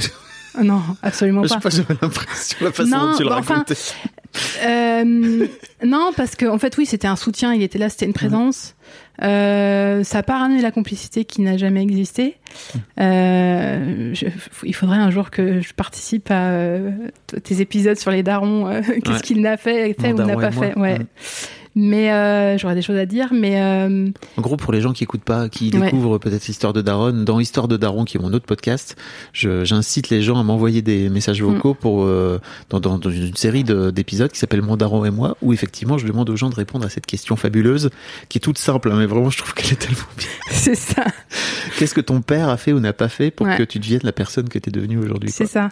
Ah, non, absolument Je sais pas. pas, j'avais l'impression, la façon Non, dont tu le bah, enfin. Euh, non, parce que en fait, oui, c'était un soutien, il était là, c'était une présence. Euh, ça n'a pas ramené la complicité qui n'a jamais existé. Euh, je- il faudrait un jour que je participe à euh, tes épisodes sur les darons. Qu'est-ce Ouais. qu'il n'a fait, fait ou n'a pas fait. Ouais. Mais euh, j'aurais des choses à dire. Mais euh, En gros, pour les gens qui écoutent pas, qui Ouais. découvrent peut-être l'histoire de Daron, dans Histoire de Daron, qui est mon autre podcast, j'incite les gens à m'envoyer des messages vocaux pour euh, dans, dans- dans une série de- d'épisodes qui s'appelle Mon Daron et moi, où effectivement je demande aux gens de répondre à cette question fabuleuse, qui est toute simple, hein, mais vraiment je trouve qu'elle est tellement bien. c'est ça, Qu'est-ce que ton père a fait ou n'a pas fait pour Ouais. que tu deviennes la personne que tu es devenue aujourd'hui c'est ça.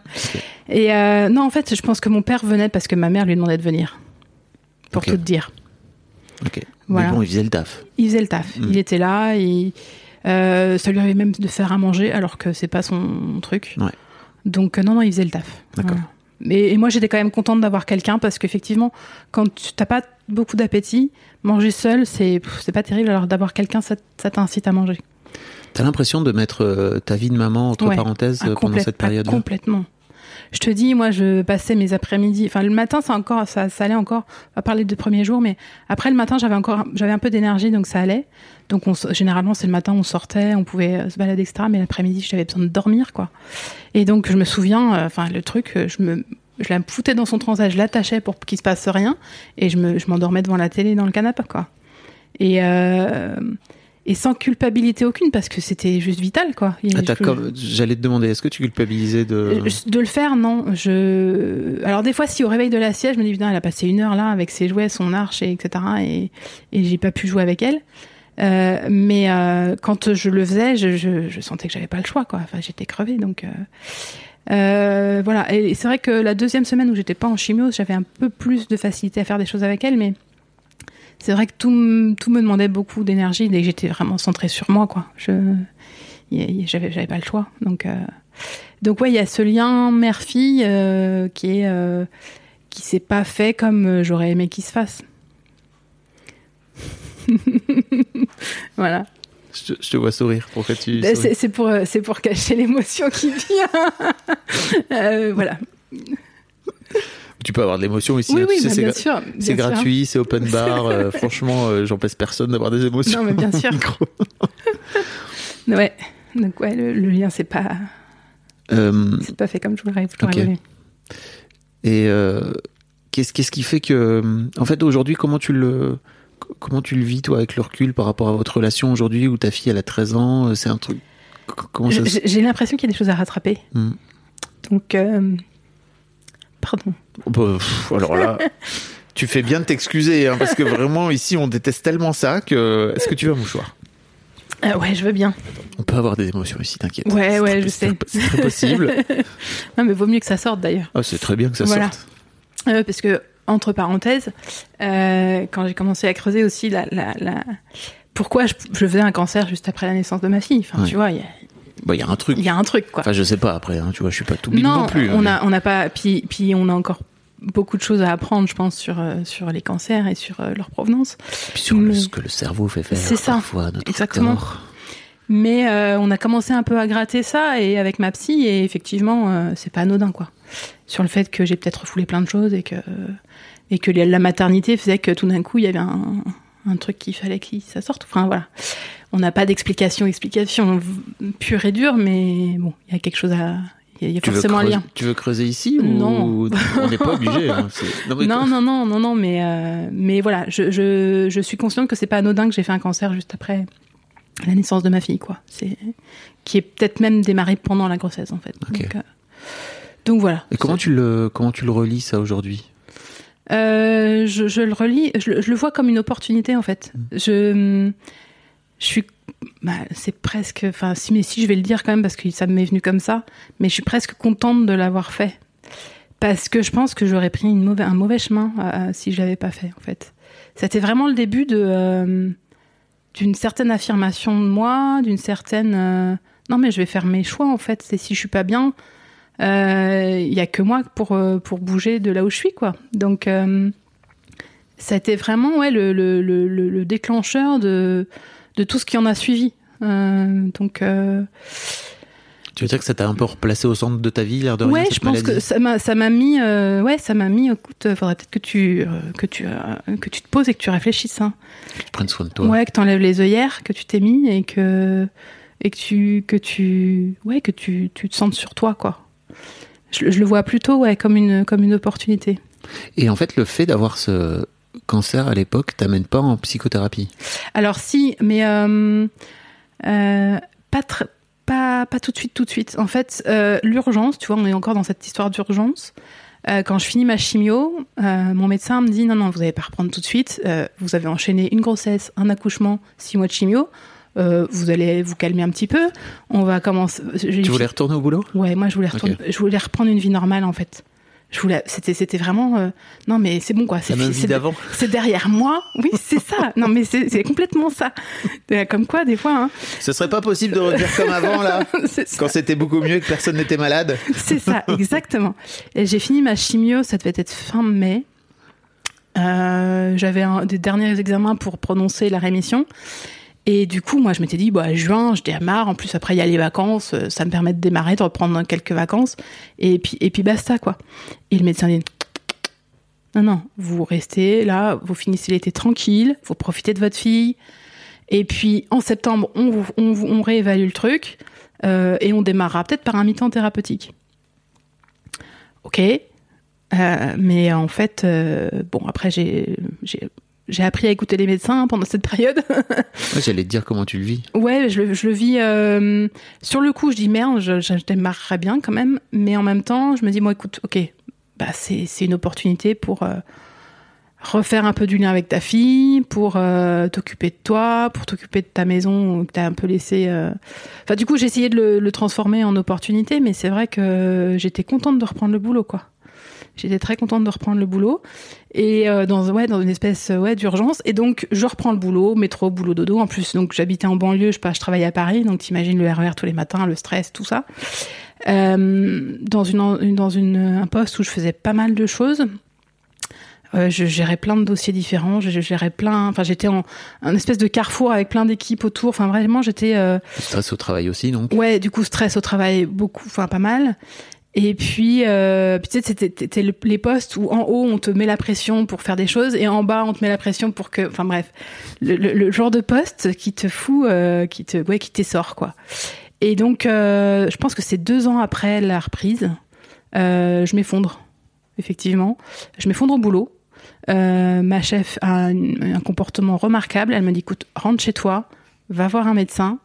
Et euh, non, en fait, je pense que mon père venait parce que ma mère lui demandait de venir. Pour tout te dire. Voilà. Mais bon, il faisait le taf. Il faisait le taf. Mm. Il était là. Il, euh, ça lui arrivait même de faire à manger alors que c'est pas son truc. Ouais. Donc euh, non, non, il faisait le taf. D'accord. Voilà. Et moi, j'étais quand même contente d'avoir quelqu'un parce qu'effectivement, quand tu t'as pas beaucoup d'appétit, manger seul, c'est pas terrible. Alors d'avoir quelqu'un, ça, ça t'incite à manger. T'as l'impression de mettre euh, ta vie de maman entre Ouais. parenthèses Ah, pendant cette ah, période Complètement. Je te dis, moi, je passais mes après-midi. Enfin, le matin, ça allait encore. On va parler de premiers jours, mais après le matin, j'avais encore, j'avais un peu d'énergie, donc ça allait. Donc, généralement, c'est le matin, on sortait, on pouvait euh, se balader, etc. Mais l'après-midi, j'avais besoin de dormir, quoi. Et donc, je me souviens, euh, enfin, le truc, euh, je la foutais dans son transat, je l'attachais pour qu'il se passe rien, et je me, je m'endormais devant la télé dans le canapé, quoi. Et et sans culpabilité aucune parce que c'était juste vital, quoi. Ah, comme- J'allais te demander, est-ce que tu culpabilisais de... euh, de le faire, non. Je... Alors des fois, si au réveil de la sieste, je me dis, putain, elle a passé une heure là avec ses jouets, son arche, et etc. Et, et j'ai pas pu jouer avec elle. Euh, mais euh, quand je le faisais, je, je, je sentais que j'avais pas le choix, quoi. Enfin, j'étais crevée, donc... Euh, voilà. Et c'est vrai que la deuxième semaine où j'étais pas en chimio, j'avais un peu plus de facilité à faire des choses avec elle, mais c'est vrai que tout, me demandait beaucoup d'énergie dès que j'étais vraiment centrée sur moi, quoi. Je, j'avais, j'avais pas le choix, donc. Euh... Donc ouais, il y a ce lien mère-fille euh, qui est euh, qui s'est pas fait comme j'aurais aimé qu'il se fasse. voilà. Je, te- je te vois sourire. Pourquoi tu Ben, C'est pour c'est pour cacher l'émotion qui vient. Euh, Tu peux avoir de l'émotion ici. Oui hein, tu oui, sais, bah, c'est gra- gratuit, c'est open bar. euh, franchement, euh, j'empêche personne d'avoir des émotions. Non mais bien sûr. Ouais. Donc ouais, le, le lien c'est pas Euh, c'est pas fait comme je voudrais. je voulu. et qu'est-ce qu'est-ce qui fait que, en fait, aujourd'hui, comment tu le comment tu le vis toi avec le recul par rapport à votre relation aujourd'hui où ta fille elle a 13 ans, c'est un truc. se- J'ai l'impression qu'il y a des choses à rattraper. Hmm. Donc euh, pardon. Bah, pff, alors là, tu fais bien de t'excuser, hein, parce que vraiment ici on déteste tellement ça que. Est-ce que tu veux un mouchoir? Euh, ouais, je veux bien. On peut avoir des émotions ici, t'inquiète. Ouais, ouais, très- je sais. C'est très possible. Non mais vaut mieux que ça sorte d'ailleurs. Ah, c'est très bien que ça Voilà. sorte. Euh, parce que, entre parenthèses, euh, quand j'ai commencé à creuser aussi la, la, la- pourquoi je, je faisais un cancer juste après la naissance de ma fille. Enfin, Ouais. tu vois, il y a- Bah, il y a un truc. il y, a un truc, quoi. Enfin, je sais pas après, hein, tu vois, je suis pas tout big non, non, plus. hein, on mais- a, on n'a pas. Puis, puis on a encore beaucoup de choses à apprendre, je pense, sur euh, sur les cancers et sur euh, leur provenance. Puis sur le- ce que le cerveau fait faire ça, parfois notre exactement. corps. Mais euh, on a commencé un peu à gratter ça et avec ma psy et effectivement, euh, c'est pas anodin, quoi. Sur le fait que j'ai peut-être refoulé plein de choses et que et que la maternité faisait que tout d'un coup il y avait un, un truc qu'il fallait que ça sorte. Enfin voilà, on n'a pas d'explication, explication pure et dure, mais bon, il y a quelque chose à, il y a- y forcément un lien. tu veux creuser ici ou Non. on n'est pas obligé hein, non, mais Non, non, non, non, non, mais euh, mais voilà, je, je, je suis consciente que c'est pas anodin que j'ai fait un cancer juste après la naissance de ma fille, quoi. C'est qui est peut-être même démarré pendant la grossesse, en fait. Donc, euh, donc voilà. Et comment tu le comment tu le relis ça aujourd'hui? Euh, je, je le relis, je, le- je le vois comme une opportunité en fait. Je, je suis, bah, c'est presque, enfin si mais si je vais le dire quand même parce que ça m'est venu comme ça, mais je suis presque contente de l'avoir fait parce que je pense que j'aurais pris un mauvais chemin euh, si je l'avais pas fait en fait. C'était vraiment le début euh, d'une certaine affirmation de moi, d'une certaine euh, non mais je vais faire mes choix en fait. C'est si je suis pas bien, euh, il y a que moi pour euh, pour bouger de là où je suis quoi. Donc euh, ça a été vraiment ouais le, le- le déclencheur de de tout ce qui en a suivi. Euh, donc euh, Tu veux dire que ça t'a un peu replacé au centre de ta vie l'air de rien ouais, cette je pense maladie que ça m'a ça m'a mis euh, ouais ça m'a mis écoute euh, faudrait peut-être que tu euh, que tu euh, que tu te poses et que tu réfléchisses hein. Que tu prennes soin de toi Ouais, que t'enlèves les œillères que tu t'es mis et que et que tu que tu ouais que tu, tu te sentes sur toi quoi. Je, le- je le vois plutôt ouais comme une comme une opportunité. et en fait le fait d'avoir ce cancer à l'époque t'amène pas en psychothérapie Alors si, mais euh, euh, pas pas pas tout de suite tout de suite. En fait, euh, l'urgence, tu vois, on est encore dans cette histoire d'urgence. Quand je finis ma chimio, mon médecin me dit non non, vous n'allez pas reprendre tout de suite. Vous avez enchaîné une grossesse, un accouchement, six mois de chimio. Euh, vous allez vous calmer un petit peu. On va commencer. tu voulais retourner au boulot? Ouais, moi je voulais retourner, je voulais reprendre une vie normale en fait. Je voulais, c'était, c'était vraiment, euh, non mais c'est bon quoi, c'est c'est- d'avant c'est derrière moi. Oui, c'est ça. Non, mais c'est complètement ça. Comme quoi, des fois, hein, ce serait pas possible de revenir comme avant là quand c'était beaucoup mieux et que personne n'était malade C'est ça, exactement. Et j'ai fini ma chimio, ça devait être fin mai. Euh, J'avais des derniers examens pour prononcer la rémission. Et du coup, moi, je m'étais dit, bah, juin, je démarre. En plus, après, il y a les vacances. euh, Ça me permet de démarrer, de reprendre quelques vacances. Et puis, basta, quoi. Et le médecin dit, non, non, vous restez là, vous finissez l'été tranquille, vous profitez de votre fille. Et puis, en septembre, on, réévalue le truc. euh, et on démarrera peut-être par un mi-temps thérapeutique. Ok. Euh, mais en fait, bon, après, j'ai, j'ai, appris à écouter les médecins pendant cette période. Ouais, J'allais te dire comment tu le vis. Ouais, je le, je le vis. euh, sur le coup, je dis merde, je, je démarrerais bien quand même. Mais en même temps, je me dis, moi, écoute, ok, bah, c'est, c'est une opportunité pour euh, refaire un peu du lien avec ta fille, pour euh, t'occuper de toi, pour t'occuper de ta maison que t'as un peu laissé. Enfin, du coup, j'ai essayé de le, le transformer en opportunité, mais c'est vrai que j'étais contente de reprendre le boulot, quoi. J'étais très contente de reprendre le boulot et euh, dans ouais dans une espèce euh, ouais d'urgence et donc je reprends le boulot métro boulot dodo en plus donc j'habitais en banlieue je pas je travaillais à Paris donc t'imagines le RER tous les matins le stress tout ça Euh, dans une dans une un poste où je faisais pas mal de choses euh, je gérais plein de dossiers différents, je, gérais plein, enfin j'étais en un espèce de carrefour avec plein d'équipes autour. Enfin vraiment j'étais euh, stresses au travail aussi, donc? Ouais, du coup, stress au travail, beaucoup, enfin pas mal. Et puis, euh, puis tu sais, c'était c'était le- les postes où en haut, on te met la pression pour faire des choses et en bas, on te met la pression pour que. Enfin bref, le, le- le genre de poste qui te fout, euh, qui te, ouais, qui t'essort, quoi. Et donc, euh, je pense que c'est deux ans après la reprise, euh, je m'effondre, effectivement. Je m'effondre au boulot. Euh, ma chef a un, un comportement remarquable. Elle me dit, écoute, rentre chez toi, va voir un médecin.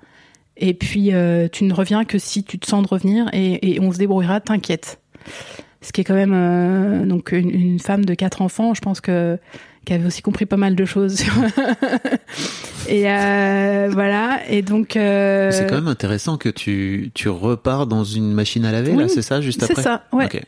Et puis, euh, tu ne reviens que si tu te sens de revenir et, et on se débrouillera, t'inquiète. Ce qui est quand même euh, donc une, une femme de quatre enfants, je pense que qui avait aussi compris pas mal de choses. et euh, voilà. Et donc. euh, C'est quand même intéressant que tu, tu repars dans une machine à laver, Oui, là, c'est ça, juste c'est après? ça, ouais. Ok.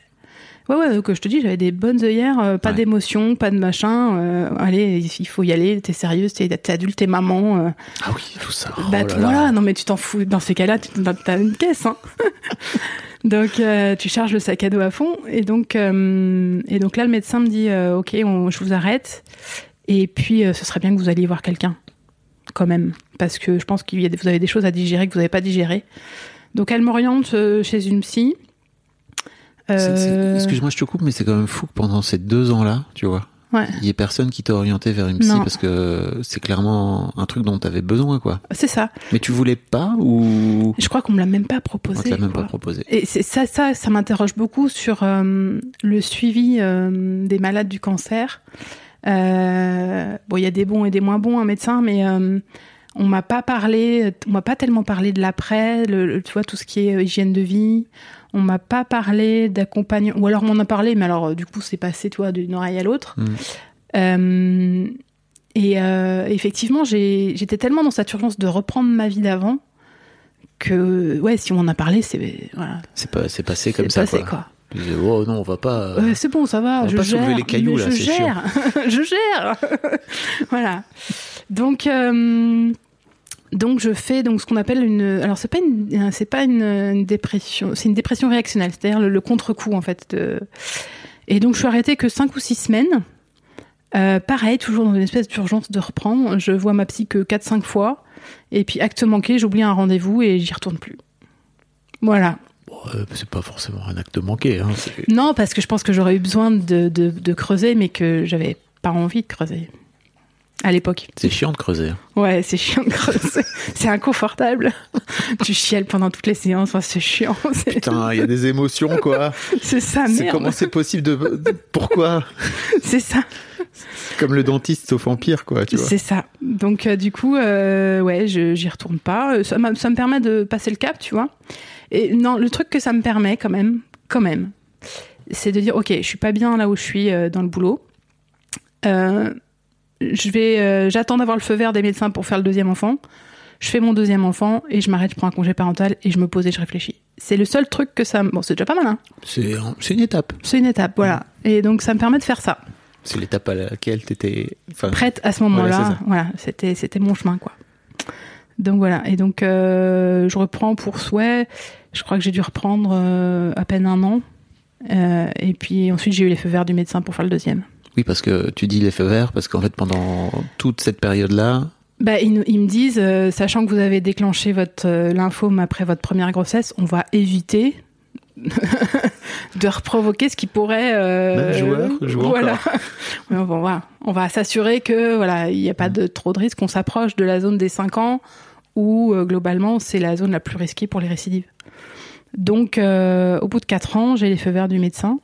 Ouais, ouais, donc je te dis, j'avais des bonnes œillères, euh, pas Ouais. d'émotion, pas de machin. euh, allez, il faut y aller, t'es sérieuse, t'es adulte, t'es maman. euh, Ah oui, tout ça. Oh bah là là. voilà, non mais tu t'en fous. Dans ces cas-là, tu as une caisse. Hein. donc euh, tu charges le sac à dos à fond. Et donc, euh, et donc là, le médecin me dit, euh, ok, on- je vous arrête. Et puis, euh, ce serait bien que vous alliez voir quelqu'un, quand même, parce que je pense des, vous avez des choses à digérer que vous n'avez pas digérées. Donc elle m'oriente euh, chez une psy. Euh, Excuse-moi, je te coupe, mais c'est quand même fou que pendant ces deux ans-là, tu vois, ouais. il y ait personne qui t'a orienté vers une psy Non. parce que c'est clairement un truc dont t'avais besoin, quoi. C'est ça. Mais tu voulais pas ou? Je crois qu'on me l'a même pas on proposé. te l'a même quoi. pas proposé Et c'est ça, ça, ça m'interroge beaucoup sur euh, le suivi euh, des malades du cancer. Euh, bon, il y a des bons et des moins bons, un médecin, mais on m'a pas parlé, on m'a pas tellement parlé de l'après, le, le- tu vois, tout ce qui est hygiène de vie. On m'a pas parlé d'accompagnement, ou alors on m'en a parlé, mais alors euh, du coup c'est passé, toi, d'une oreille à l'autre. Mm. Euh, et euh, effectivement, j'étais tellement dans cette urgence de reprendre ma vie d'avant que, ouais, si on en a parlé, c'est voilà, C'est pas, c'est passé comme c'est ça, passé, quoi. Disais, oh non, on va pas. euh, c'est bon, ça va, on va je pas gère. soulever les cailloux, là, je c'est gère, je gère. voilà. Donc, euh, donc je fais donc ce qu'on appelle une. Alors c'est pas une, c'est pas une, une dépression, c'est une dépression réactionnelle, c'est-à-dire le, le contre-coup en fait. De... Et donc je suis arrêtée que 5 ou 6 semaines. Euh, pareil, toujours dans une espèce d'urgence de reprendre. Je vois ma psy que 4-5 fois. Et puis, acte manqué, j'oublie un rendez-vous et j'y retourne plus. Voilà. bon, euh, c'est pas forcément un acte manqué. Hein, Non, parce que je pense que j'aurais eu besoin de, de, de creuser, mais que j'avais pas envie de creuser. À l'époque. c'est chiant de creuser. Ouais, c'est chiant de creuser. c'est inconfortable. tu chiales pendant toutes les séances. Enfin, c'est chiant. C'est, Putain, il y a des émotions, quoi. c'est ça, c'est merde. comment c'est possible de, Pourquoi C'est ça. Comme le dentiste sauf en pire, quoi, tu vois. C'est ça. Donc, euh, du coup, euh, ouais, je, j'y retourne pas. Euh, Ça, m'a- ça me permet de passer le cap, tu vois. Et non, le truc que ça me permet, quand même, quand même, c'est de dire, ok, je suis pas bien là où je suis euh, dans le boulot. Euh, je vais, euh, j'attends d'avoir le feu vert des médecins pour faire le deuxième enfant. Je fais mon deuxième enfant et je m'arrête, je prends un congé parental et je me pose et je réfléchis. C'est le seul truc que ça. me- Bon, c'est déjà pas mal, hein. C'est un- c'est une étape. C'est une étape, voilà. Et donc, ça me permet de faire ça. C'est l'étape à laquelle t'étais. Enfin, prête à ce moment-là. Voilà, c'était c'était mon chemin quoi. Donc voilà, et donc euh, je reprends pour souhait. Je crois que j'ai dû reprendre euh, à peine un an. Euh, et puis ensuite j'ai eu les feux verts du médecin pour faire le deuxième. Oui, parce que tu dis les feux verts, parce qu'en fait, pendant toute cette période-là, Bah, ils, me disent, euh, sachant que vous avez déclenché votre euh, lymphome après votre première grossesse, on va éviter de reprovoquer ce qui pourrait. euh, Même joueur, joue voilà. bon. On va s'assurer que voilà, il n'y a pas de trop de risques. On s'approche de la zone des 5 ans où euh, globalement c'est la zone la plus risquée pour les récidives. Donc, euh, au bout de 4 ans, j'ai les feux verts du médecin.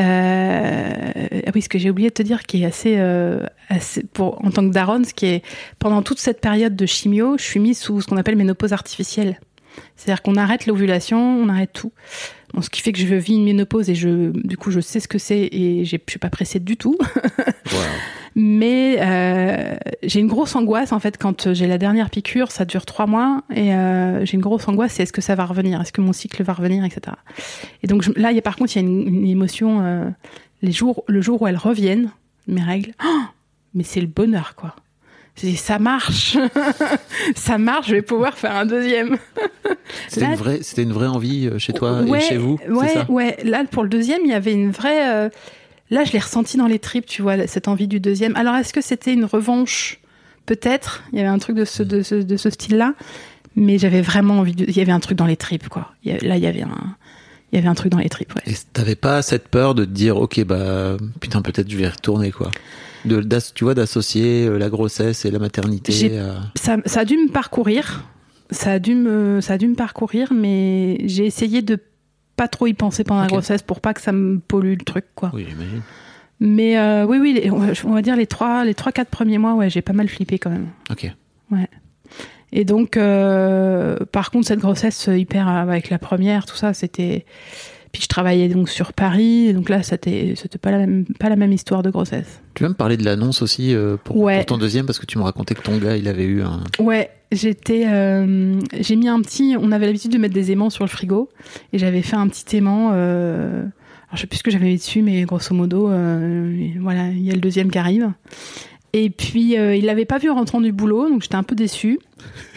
Euh, ah oui, ce que j'ai oublié de te dire, qui est assez, euh, assez pour en tant que daronne, ce qui est pendant toute cette période de chimio, je suis mise sous ce qu'on appelle ménopause artificielle. C'est-à-dire qu'on arrête l'ovulation, on arrête tout. Bon, ce qui fait que je vis une ménopause et je, du coup, je sais ce que c'est et je suis pas pressée du tout. Voilà. Mais euh, j'ai une grosse angoisse en fait quand j'ai la dernière piqûre, ça dure trois mois et euh, j'ai une grosse angoisse, c'est est-ce que ça va revenir, est-ce que mon cycle va revenir, etc. Et donc je- là, il y a par contre il y a une, une émotion euh, les jours, le jour où elles reviennent, mes règles, oh, mais c'est le bonheur quoi. Dis, ça marche, ça marche, je vais pouvoir faire un deuxième. C'était une vraie, c'était une vraie envie euh, chez toi Ouais, et chez vous, Ouais, ça? ouais. Là, pour le deuxième, il y avait une vraie. Là, je l'ai ressenti dans les tripes, tu vois, cette envie du deuxième. Alors, est-ce que c'était une revanche? Peut-être. Il y avait un truc de ce, de ce, de ce style-là. Mais j'avais vraiment envie de. Il y avait un truc dans les tripes, quoi. Il Là, il y avait un. Il y avait un truc dans les tripes, ouais. Et t'avais pas cette peur de te dire, ok, bah putain, peut-être je vais y retourner quoi. De, tu vois, d'associer euh, la grossesse et la maternité. À- Ça, ça a dû me parcourir. Ça a dû me, ça a dû me parcourir, mais j'ai essayé de pas trop y penser pendant la grossesse pour pas que ça me pollue le truc, quoi. Oui, j'imagine. Mais euh, oui, oui, les- on va- dire les trois, les trois, quatre premiers mois, ouais, j'ai pas mal flippé quand même. Ok. Et donc, euh, par contre, cette grossesse hyper euh, avec la première, tout ça, c'était. Puis je travaillais donc sur Paris, donc là, c'était, c'était pas la même, pas la même histoire de grossesse. Tu veux me parler de l'annonce aussi euh, pour, Ouais. pour ton deuxième parce que tu me racontais que ton gars il avait eu un. Ouais, j'étais, euh, j'ai mis un petit. On avait l'habitude de mettre des aimants sur le frigo, et j'avais fait un petit aimant. Euh, alors je sais plus ce que j'avais mis dessus, mais grosso modo, euh, voilà, il y a le deuxième qui arrive. Et puis il l'avait pas vu en rentrant du boulot, donc j'étais un peu déçue.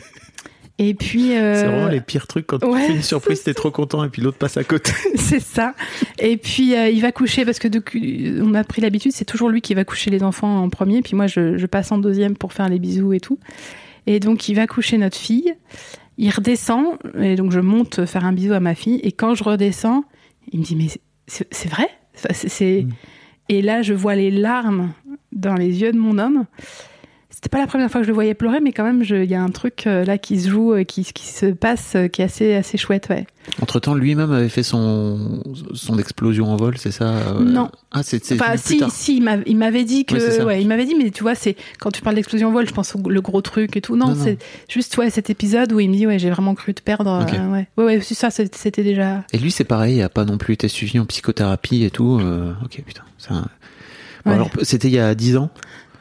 Et puis euh, C'est vraiment les pires trucs quand ouais. tu fais une surprise, t'es trop content et puis l'autre passe à côté. c'est ça. Et puis euh, il va coucher parce que depuis, on a pris l'habitude, c'est toujours lui qui va coucher les enfants en premier, puis moi je, je passe en deuxième pour faire les bisous et tout. Et donc il va coucher notre fille, il redescend et donc je monte faire un bisou à ma fille et quand je redescends, il me dit mais c'est vrai? C'est- Mm. et là je vois les larmes dans les yeux de mon homme. C'était pas la première fois que je le voyais pleurer, mais quand même, il y a un truc euh, là qui se joue, euh, qui, qui se passe, euh, qui est assez, assez chouette, ouais. Entre temps, lui-même avait fait son son explosion en vol, c'est ça Non. Ah, c'est Enfin, si, tard. si, il m'avait- il m'avait dit que, Ouais, ça. il m'avait dit, mais tu vois, c'est quand tu parles d'explosion vol, je pense au le gros truc et tout. Non, Non, c'est juste ouais cet épisode où il me dit, ouais, j'ai vraiment cru te perdre. Ok. euh, ouais, ouais, ouais, c'est ça, c'était déjà. Et lui, c'est pareil, il a pas non plus été suivi en psychothérapie et tout. ok, putain. Bon, Ouais. alors, c'était il y a 10 ans.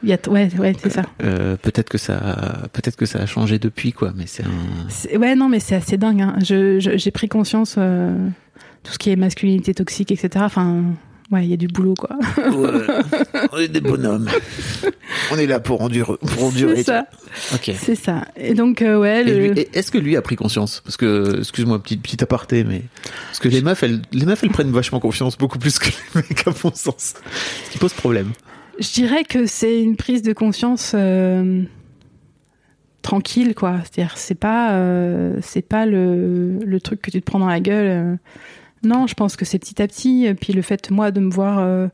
Il y a, ouais, ouais, c'est ça. Euh, peut-être que ça, peut-être que ça a changé depuis, quoi. Mais c'est un. Ouais, non, mais c'est assez dingue. hein. Je- J'ai pris conscience euh, tout ce qui est masculinité toxique, etc. Enfin, ouais, il y a du boulot, quoi. on est des bonhommes. on est là pour endurer. Pour endurer C'est ça, Ok. c'est ça. Et donc, euh, ouais, le- Est-ce que lui a pris conscience? Parce que, excuse-moi, petit, petit aparté, mais parce que les meufs, elles, les meufs, elles prennent vachement confiance, beaucoup plus que les mecs, à mon sens. Ce qui pose problème. Je dirais que c'est une prise de conscience euh, tranquille, quoi. C'est-à-dire, c'est pas, euh, c'est pas le, le truc que tu te prends dans la gueule. euh. Non, je pense que c'est petit à petit. Et Puis le fait, moi, de me voir euh,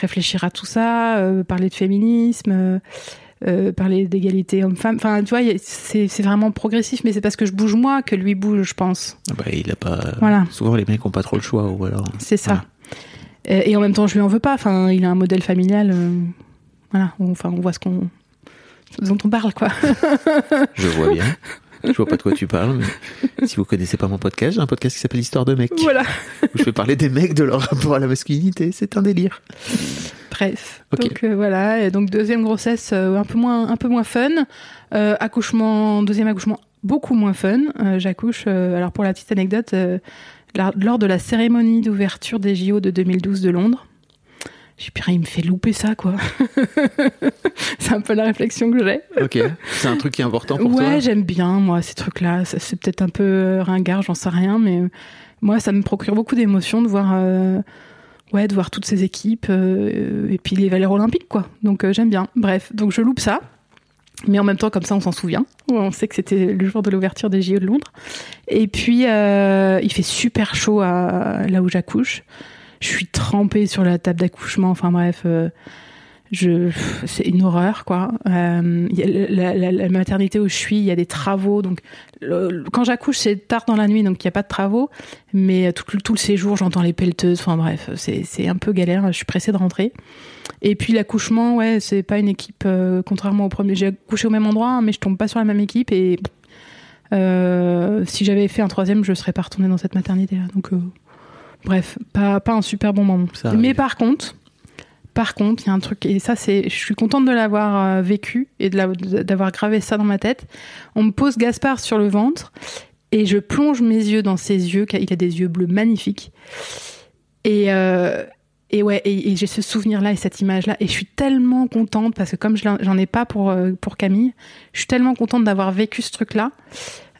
réfléchir à tout ça, parler de féminisme, parler d'égalité homme-femme. Enfin, tu vois, c'est c'est vraiment progressif, mais c'est parce que je bouge moi que lui bouge, je pense. Ah bah, il a pas. Voilà. Souvent, les mecs ont pas trop le choix, ou alors. C'est ça. Et en même temps, je lui en veux pas. Enfin, il a un modèle familial. euh, voilà. On- Enfin, on voit ce qu'on dont on parle, quoi. Je vois bien. Je vois pas de quoi tu parles, mais si vous connaissez pas mon podcast, j'ai un podcast qui s'appelle Histoire de mecs. voilà. Où je vais parler des mecs, de leur rapport à la masculinité. C'est un délire. Bref. Ok. Donc euh, voilà. Et donc deuxième grossesse euh, un peu moins un peu moins fun. Euh, accouchement deuxième accouchement beaucoup moins fun. Euh, J'accouche. euh, alors pour la petite anecdote, euh, lors de la cérémonie d'ouverture des JO de 2012 de Londres. Je suis il me fait louper ça, quoi. c'est un peu la réflexion que j'ai. Ok. C'est un truc qui est important pour ouais, toi. j'aime bien, moi, ces trucs-là. C'est peut-être un peu ringard, j'en sais rien, mais moi, ça me procure beaucoup d'émotions de voir, euh, ouais, de voir toutes ces équipes euh, et puis les valeurs olympiques, quoi. Donc, euh, j'aime bien. Bref, donc je loupe ça. Mais en même temps, comme ça, on s'en souvient. On sait que c'était le jour de l'ouverture des JO de Londres. Et puis, euh, il fait super chaud à, là où j'accouche. Je suis trempée sur la table d'accouchement. Enfin bref, euh, je, c'est une horreur, quoi. Euh, il y a la, la- la maternité où je suis, il y a des travaux. Donc, le- quand j'accouche, c'est tard dans la nuit, donc il n'y a pas de travaux. Mais tout, le- tout le séjour, j'entends les pelleteuses. Enfin bref, c'est, un peu galère. Je suis pressée de rentrer. Et puis l'accouchement, ouais, c'est pas une équipe, euh, contrairement au premier. J'ai accouché au même endroit, hein, mais je tombe pas sur la même équipe. Et euh, si j'avais fait un troisième, je serais pas retournée dans cette maternité-là. Donc, euh, bref, pas, pas un super bon moment. Ça. Mais par contre, par contre, il y a un truc, et ça, c'est, je suis contente de l'avoir euh, vécu et de d'avoir gravé ça dans ma tête. On me pose Gaspard sur le ventre et je plonge mes yeux dans ses yeux, il a des yeux bleus magnifiques. Et, euh, et ouais, et, et j'ai ce souvenir-là et cette image-là. Et je suis tellement contente parce que comme j'en ai pas pour, euh, pour Camille, je suis tellement contente d'avoir vécu ce truc-là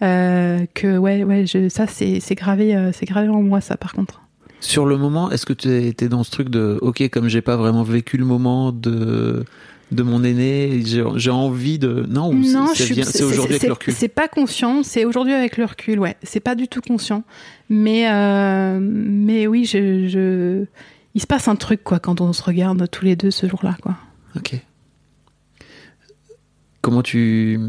que ouais, ouais, je, ça c'est gravé, c'est gravé en moi ça par contre. Sur le moment, est-ce que tu étais dans ce truc de OK, comme j'ai pas vraiment vécu le moment de de mon aîné, j'ai envie de non ou Non, c'est aujourd'hui avec le recul. C'est pas conscient, c'est aujourd'hui avec le recul, ouais. C'est pas du tout conscient. Mais, euh, mais oui, je, je, il se passe un truc, quoi, quand on se regarde tous les deux ce jour-là, quoi. Ok. Comment tu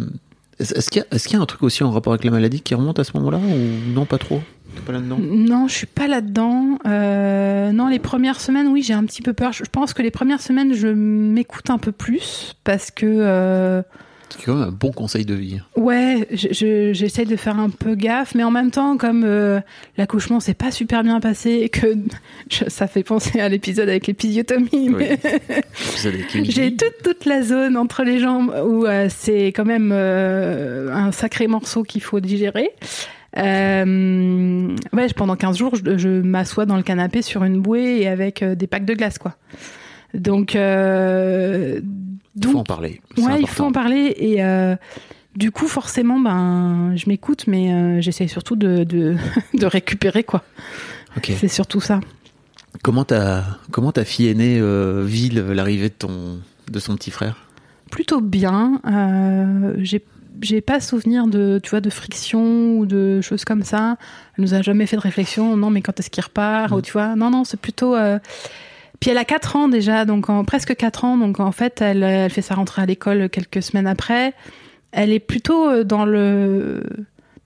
est-ce qu'il y, a- est-ce qu'il y a un truc aussi en rapport avec la maladie qui remonte à ce moment-là ou non pas trop? T'es pas là-dedans? Non, je suis pas là-dedans. Euh, non, les premières semaines, oui, j'ai un petit peu peur. Je pense que les premières semaines, je m'écoute un peu plus parce que, euh, C'est quand même un bon conseil de vie. ouais, je- je- j'essaie de faire un peu gaffe, mais en même temps, comme euh, l'accouchement s'est pas super bien passé et que je- ça fait penser à l'épisode avec l'épisiotomie, j'ai toute, toute la zone entre les jambes où euh, c'est quand même euh, un sacré morceau qu'il faut digérer. Euh, ouais, pendant 15 jours, je, je m'assois dans le canapé sur une bouée et avec euh, des packs de glace, quoi. Donc, euh, Il faut en parler. ouais, il faut en parler et euh, du coup, forcément, ben, je m'écoute, mais euh, j'essaie surtout de, de, de récupérer, quoi. C'est surtout ça. Comment ta comment ta fille aînée vit l'arrivée de ton de son petit frère? Plutôt bien. J'ai j'ai pas souvenir de tu vois de friction ou de choses comme ça. Elle nous a jamais fait de réflexion. Non, mais quand est-ce qu'il repart Mm. ou tu vois Non, non, c'est plutôt. euh, Puis elle a 4 ans déjà, donc en presque 4 ans, donc en fait elle, elle fait sa rentrée à l'école quelques semaines après. Elle est plutôt euh, dans le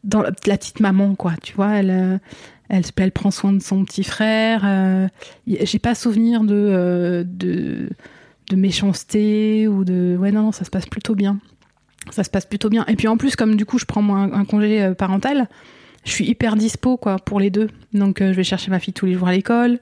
dans la, la petite maman quoi, tu vois. Elle euh, elle, elle prend soin de son petit frère. euh, J'ai pas souvenir de euh, de de méchanceté ou de ouais non non ça se passe plutôt bien ça se passe plutôt bien et puis en plus comme du coup je prends moi un, un congé euh, parental je suis hyper dispo quoi pour les deux donc euh, je vais chercher ma fille tous les jours à l'école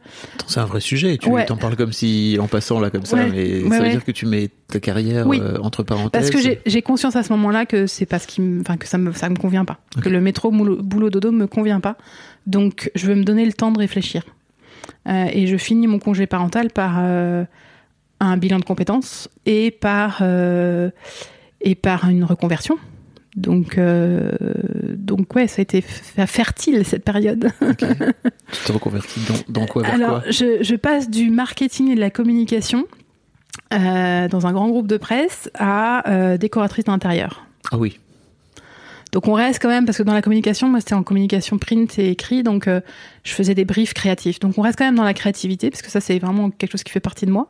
C'est un vrai sujet. Tu Ouais. t'en parles comme si en passant là comme ça, Ouais. mais Ouais, ça veut dire que tu mets ta carrière Oui. euh, entre parenthèses. parce que j'ai- conscience à ce moment-là que c'est pas ce qui enfin que ça me ça me convient pas que le métro boulot, boulot dodo me convient pas donc je veux me donner le temps de réfléchir Euh, et je finis mon congé parental par un bilan de compétences et par et par une reconversion donc euh, donc ouais ça a été fertile cette période Tu te reconvertis dans, dans quoi vers alors, quoi? je, je passe du marketing et de la communication euh, dans un grand groupe de presse à euh, décoratrice d'intérieur. Ah oui. Donc on reste quand même, parce que dans la communication, moi c'était en communication print et écrit, donc euh, je faisais des briefs créatifs. Donc on reste quand même dans la créativité, parce que ça c'est vraiment quelque chose qui fait partie de moi.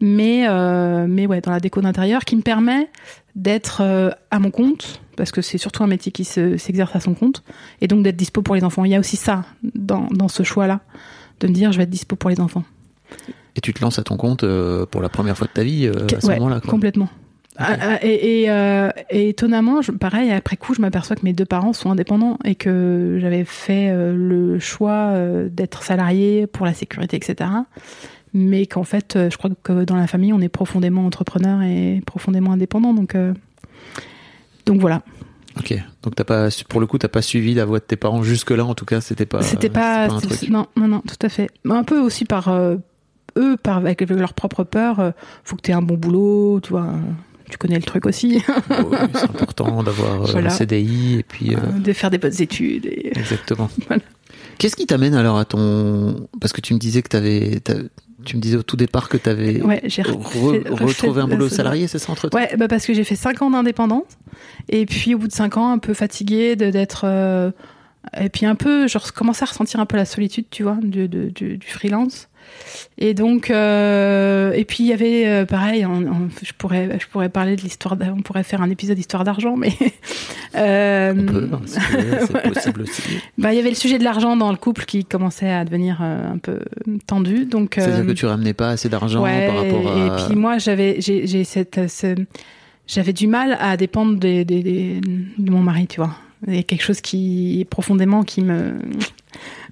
Mais, euh, mais ouais, dans la déco d'intérieur, qui me permet d'être euh, à mon compte, parce que c'est surtout un métier qui se- s'exerce à son compte, et donc d'être dispo pour les enfants. Il y a aussi ça dans, dans ce choix-là, de me dire je vais être dispo pour les enfants. Et tu te lances à ton compte pour la première fois de ta vie à ce Ouais, moment-là. Complètement. Ah, ah, Et, et, euh, et étonnamment, je- pareil, après coup, je m'aperçois que mes deux parents sont indépendants et que j'avais fait euh, le choix euh, d'être salarié pour la sécurité, etc. Mais qu'en fait, je crois que dans la famille, on est profondément entrepreneur et profondément indépendant. Donc, donc voilà. Ok. Donc t'as pas, pour le coup, t'as pas suivi la voix de tes parents jusque là. En tout cas, c'était pas. C'était pas, un c'est- truc. non, non, non, tout à fait. Un peu aussi par eux, par avec leur propre peur. faut que tu aies un bon boulot, tu vois. Tu connais le truc aussi, Oui, c'est important d'avoir euh, Voilà. un CDI et puis. euh, de faire des bonnes études. Et... Exactement. Voilà. Qu'est-ce qui t'amène alors à ton. Parce que tu me disais que t'avais. t'as- Tu me disais au tout départ que tu avais Ouais, j'ai re- retrouvé un boulot salarié, c'est ça, entre temps? Ouais, bah parce que j'ai fait 5 ans d'indépendance. Et puis au bout de 5 ans, un peu fatiguée de- d'être. euh, et puis un peu, je commençais à ressentir un peu la solitude, tu vois, du, du freelance. Et donc, euh, et puis il y avait euh, pareil, on- on- je, pourrais, je pourrais parler de l'histoire, on pourrait faire un épisode d'histoire d'argent, mais. euh, On peut, hein, si c'est possible aussi. bah, il y avait le sujet de l'argent dans le couple qui commençait à devenir euh, un peu tendu. Donc, C'est-à-dire que tu ramenais pas assez d'argent Ouais, par rapport à. Et puis moi, j'avais, j'ai, j'ai cette, ce- j'avais du mal à dépendre des, des- des- de mon mari, tu vois. Il y a quelque chose qui, profondément, qui me.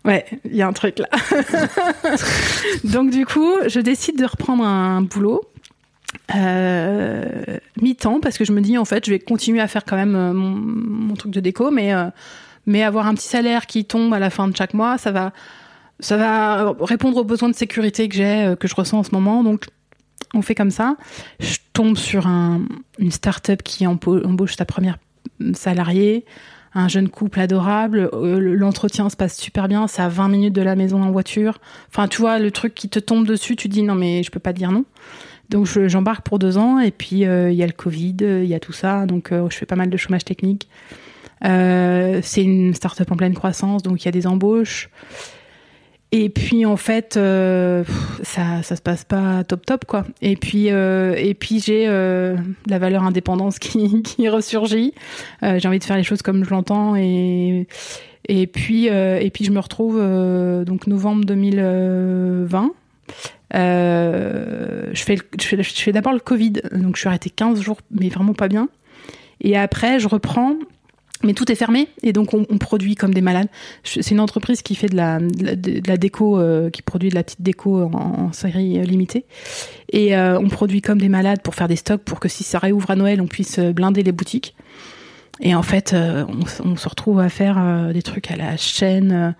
Ouais, il y a un truc là. Donc, du coup, je décide de reprendre un boulot. euh, mi-temps parce que je me dis en fait je vais continuer à faire quand même euh, mon, truc de déco mais euh, mais avoir un petit salaire qui tombe à la fin de chaque mois ça va ça va répondre aux besoins de sécurité que j'ai, que je ressens en ce moment. Donc, on fait comme ça. Je tombe sur un, une start-up qui embauche sa première salariée, un jeune couple adorable. Euh, L'entretien se passe super bien. C'est à 20 minutes de la maison en voiture. Enfin, tu vois, le truc qui te tombe dessus, tu dis non, mais je peux pas dire non. Donc, je- j'embarque pour deux ans. Et puis, euh, il y a le Covid, euh, il y a tout ça. Donc, je fais pas mal de chômage technique. C'est une start-up en pleine croissance, donc il y a des embauches. Et puis en fait, euh, ça ça se passe pas top top quoi. Et puis euh, et puis j'ai euh, la valeur indépendance qui qui ressurgit. Euh, j'ai envie de faire les choses comme je l'entends et et puis euh, et puis je me retrouve euh, donc novembre 2020. Euh, je fais je fais, je fais d'abord le Covid, donc je suis arrêtée 15 jours, mais vraiment pas bien. Et après, je reprends mais tout est fermé et donc on, produit comme des malades. C'est une entreprise qui fait de la, déco, euh, qui produit de la petite déco en, série euh, limitée. Et euh, on produit comme des malades pour faire des stocks pour que si ça réouvre à Noël, on puisse blinder les boutiques. Et en fait, on, se retrouve à faire des trucs à la chaîne.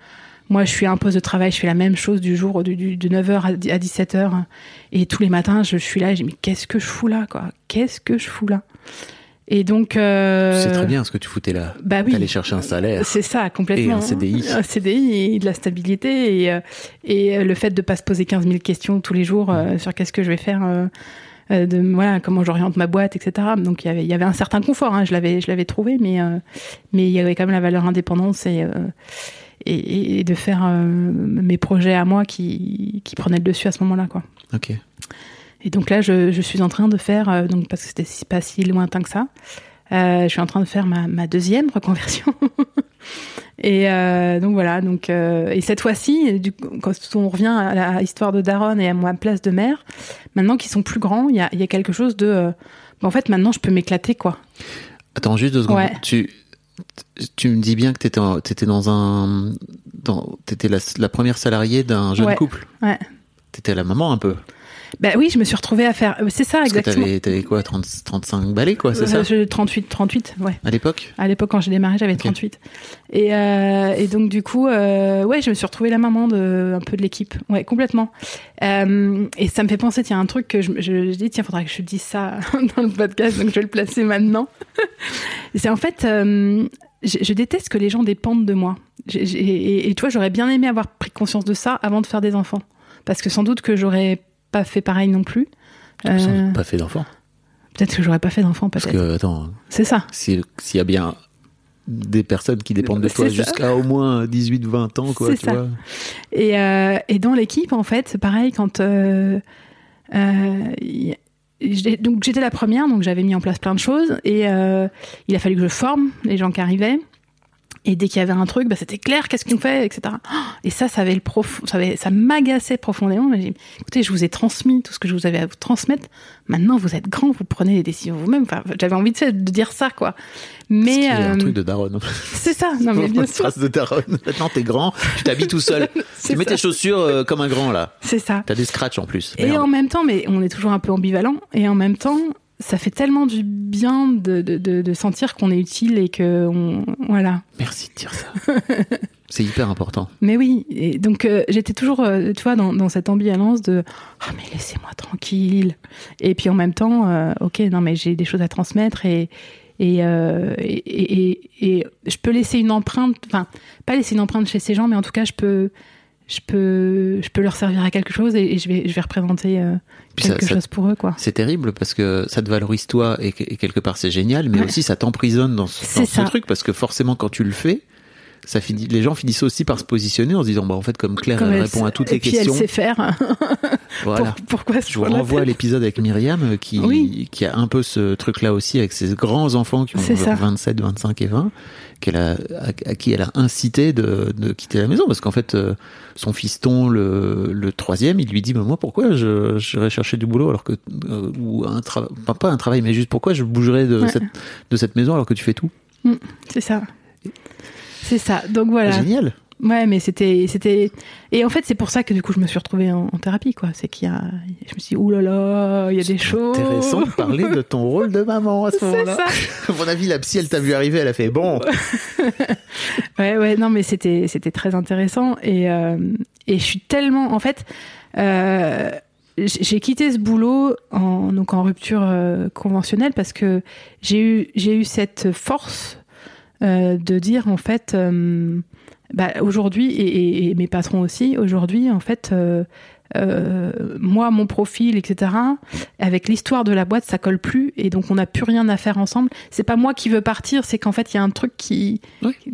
Moi, je suis à un poste de travail, je fais la même chose du jour, de 9h à 17h. Et tous les matins, je suis là et je dis, mais qu'est-ce que je fous là, quoi? Qu'est-ce que je fous là? Et donc... euh, sais très bien ce que tu foutais là. Bah oui. T'allais chercher un salaire. C'est ça, complètement. Et un CDI. Un CDI et de la stabilité et, euh, et euh, le fait de pas se poser 15 000 questions tous les jours euh, sur qu'est-ce que je vais faire, euh, de voilà comment j'oriente ma boîte, etc. Donc il y avait, il y avait un certain confort, hein, je l'avais, je l'avais trouvé, mais mais il y avait quand même la valeur indépendance et et, et de faire mes projets à moi qui qui prenaient le dessus à ce moment-là, quoi. Ok. Et donc là, je, je suis en train de faire, euh, donc parce que c'était pas si lointain que ça, euh, je suis en train de faire ma, ma deuxième reconversion. et euh, donc voilà, donc euh, et cette fois-ci, quand on revient à la histoire de Daron et à ma place de mère, maintenant qu'ils sont plus grands, il y a, il y a quelque chose de, bah, en fait, maintenant, je peux m'éclater, quoi. Attends, juste deux secondes. Ouais. Tu, tu me dis bien que t'étais, t'étais dans un, dans, la première salariée d'un jeune Ouais. couple. Ouais. T'étais la maman un peu. Bah oui, je me suis retrouvée à faire, c'est ça Parce exactement. t'avais, t'avais quoi, 30, 35 balais, quoi, c'est ça? Euh, je- 38, 38, ouais. À l'époque? À l'époque, quand j'ai démarré, j'avais Ok. 38. Et, euh, et donc, du coup, euh, ouais, je me suis retrouvée la maman de, un peu de l'équipe. Ouais, complètement. Euh, et ça me fait penser, tiens, un truc que je, je, je dis, tiens, faudrait que je dise ça dans le podcast, donc je vais le placer maintenant. C'est en fait, euh, je, je déteste que les gens dépendent de moi. Et, et tu vois, j'aurais bien aimé avoir pris conscience de ça avant de faire des enfants. Parce que sans doute que j'aurais pas fait pareil non plus. Euh, Pas fait d'enfant. peut-être que j'aurais pas fait d'enfants, Parce que, attends, C'est ça. si- s'il y a bien des personnes qui dépendent de toi jusqu'à au moins 18, 20 ans, quoi, tu ça. vois. Et, euh, et dans l'équipe, en fait, c'est pareil quand. euh, y- donc j'étais la première, donc j'avais mis en place plein de choses et il a fallu que je forme les gens qui arrivaient. Et dès qu'il y avait un truc, bah, c'était clair, qu'est-ce qu'on fait, etc. Et ça, ça avait le prof, ça, avait- ça m'agaçait profondément. Mais j'ai dit, écoutez, je vous ai transmis tout ce que je vous avais à vous transmettre. Maintenant, vous êtes grand, vous prenez les décisions vous-même. Enfin, j'avais envie de, de dire ça, quoi. Mais Ce qui est un euh, truc de daronne. c'est ça. Non, mais bien Une sûr, trace de daronne. Maintenant, t'es grand, tu t'habilles tout seul. C'est tu mets ça. tes chaussures euh, comme un grand, là. c'est ça. T'as des scratchs en plus. Et Merde. en même temps, mais on est toujours un peu ambivalent, et en même temps, ça fait tellement du bien de, de, de, de sentir qu'on est utile et que on, voilà. Merci de dire ça. C'est hyper important. Mais oui, et donc euh, j'étais toujours, euh, tu vois, dans, dans cette ambivalence de ah mais laissez-moi tranquille. Et puis en même temps, euh, ok, non mais j'ai des choses à transmettre et et, et, et, et- et je peux laisser une empreinte, enfin pas laisser une empreinte chez ces gens, mais en tout cas je peux je peux, je peux leur servir à quelque chose et, et je vais, je vais représenter euh, ça- quelque ça- chose pour eux, quoi. C'est terrible parce que ça te valorise toi et, que- et quelque part c'est génial, mais Ouais. aussi ça t'emprisonne dans, ce, dans truc parce que forcément quand tu le fais, ça finit, les gens finissent aussi par se positionner en se disant bah en fait comme Claire Comme elle elle répond à toutes et les puis questions, elle sait faire. voilà. Pour- pourquoi Je vous renvoie à l'épisode avec Myriam qui, Oui. qui a un peu ce truc-là aussi avec ses grands enfants qui ont C'est ça. 27, 25 et 20, qu'elle a, à, à qui elle a incité de, de quitter la maison parce qu'en fait, euh, son fiston, le, le troisième, il lui dit, mais moi, pourquoi je, j'irais chercher du boulot alors que, euh, ou un travail, pas, pas un travail, mais juste pourquoi je bougerais de, Ouais. cette, de cette maison alors que tu fais tout? C'est ça. C'est ça. Donc voilà. Génial. Ouais, mais c'était, c'était, et en fait, c'est pour ça que du coup, je me suis retrouvée en, en thérapie, quoi. C'est qu'il y a, je me suis dit, là, il y a des choses. Intéressant de parler de ton rôle de maman à ce C'est moment-là. ça. À mon avis, la psy, elle t'a vu arriver, elle a fait, bon, Ouais, ouais, non, mais c'était, c'était très intéressant et euh, et je suis tellement, en fait, euh, j'ai j'ai quitté ce boulot en donc en rupture euh, conventionnelle parce que j'ai eu j'ai eu cette force euh, de dire en fait euh, bah, aujourd'hui et, et- et mes patrons aussi aujourd'hui en fait euh, euh, moi mon profil etc avec l'histoire de la boîte ça colle plus et donc on n'a plus rien à faire ensemble. C'est pas moi qui veux partir c'est qu'en fait il y a un truc qui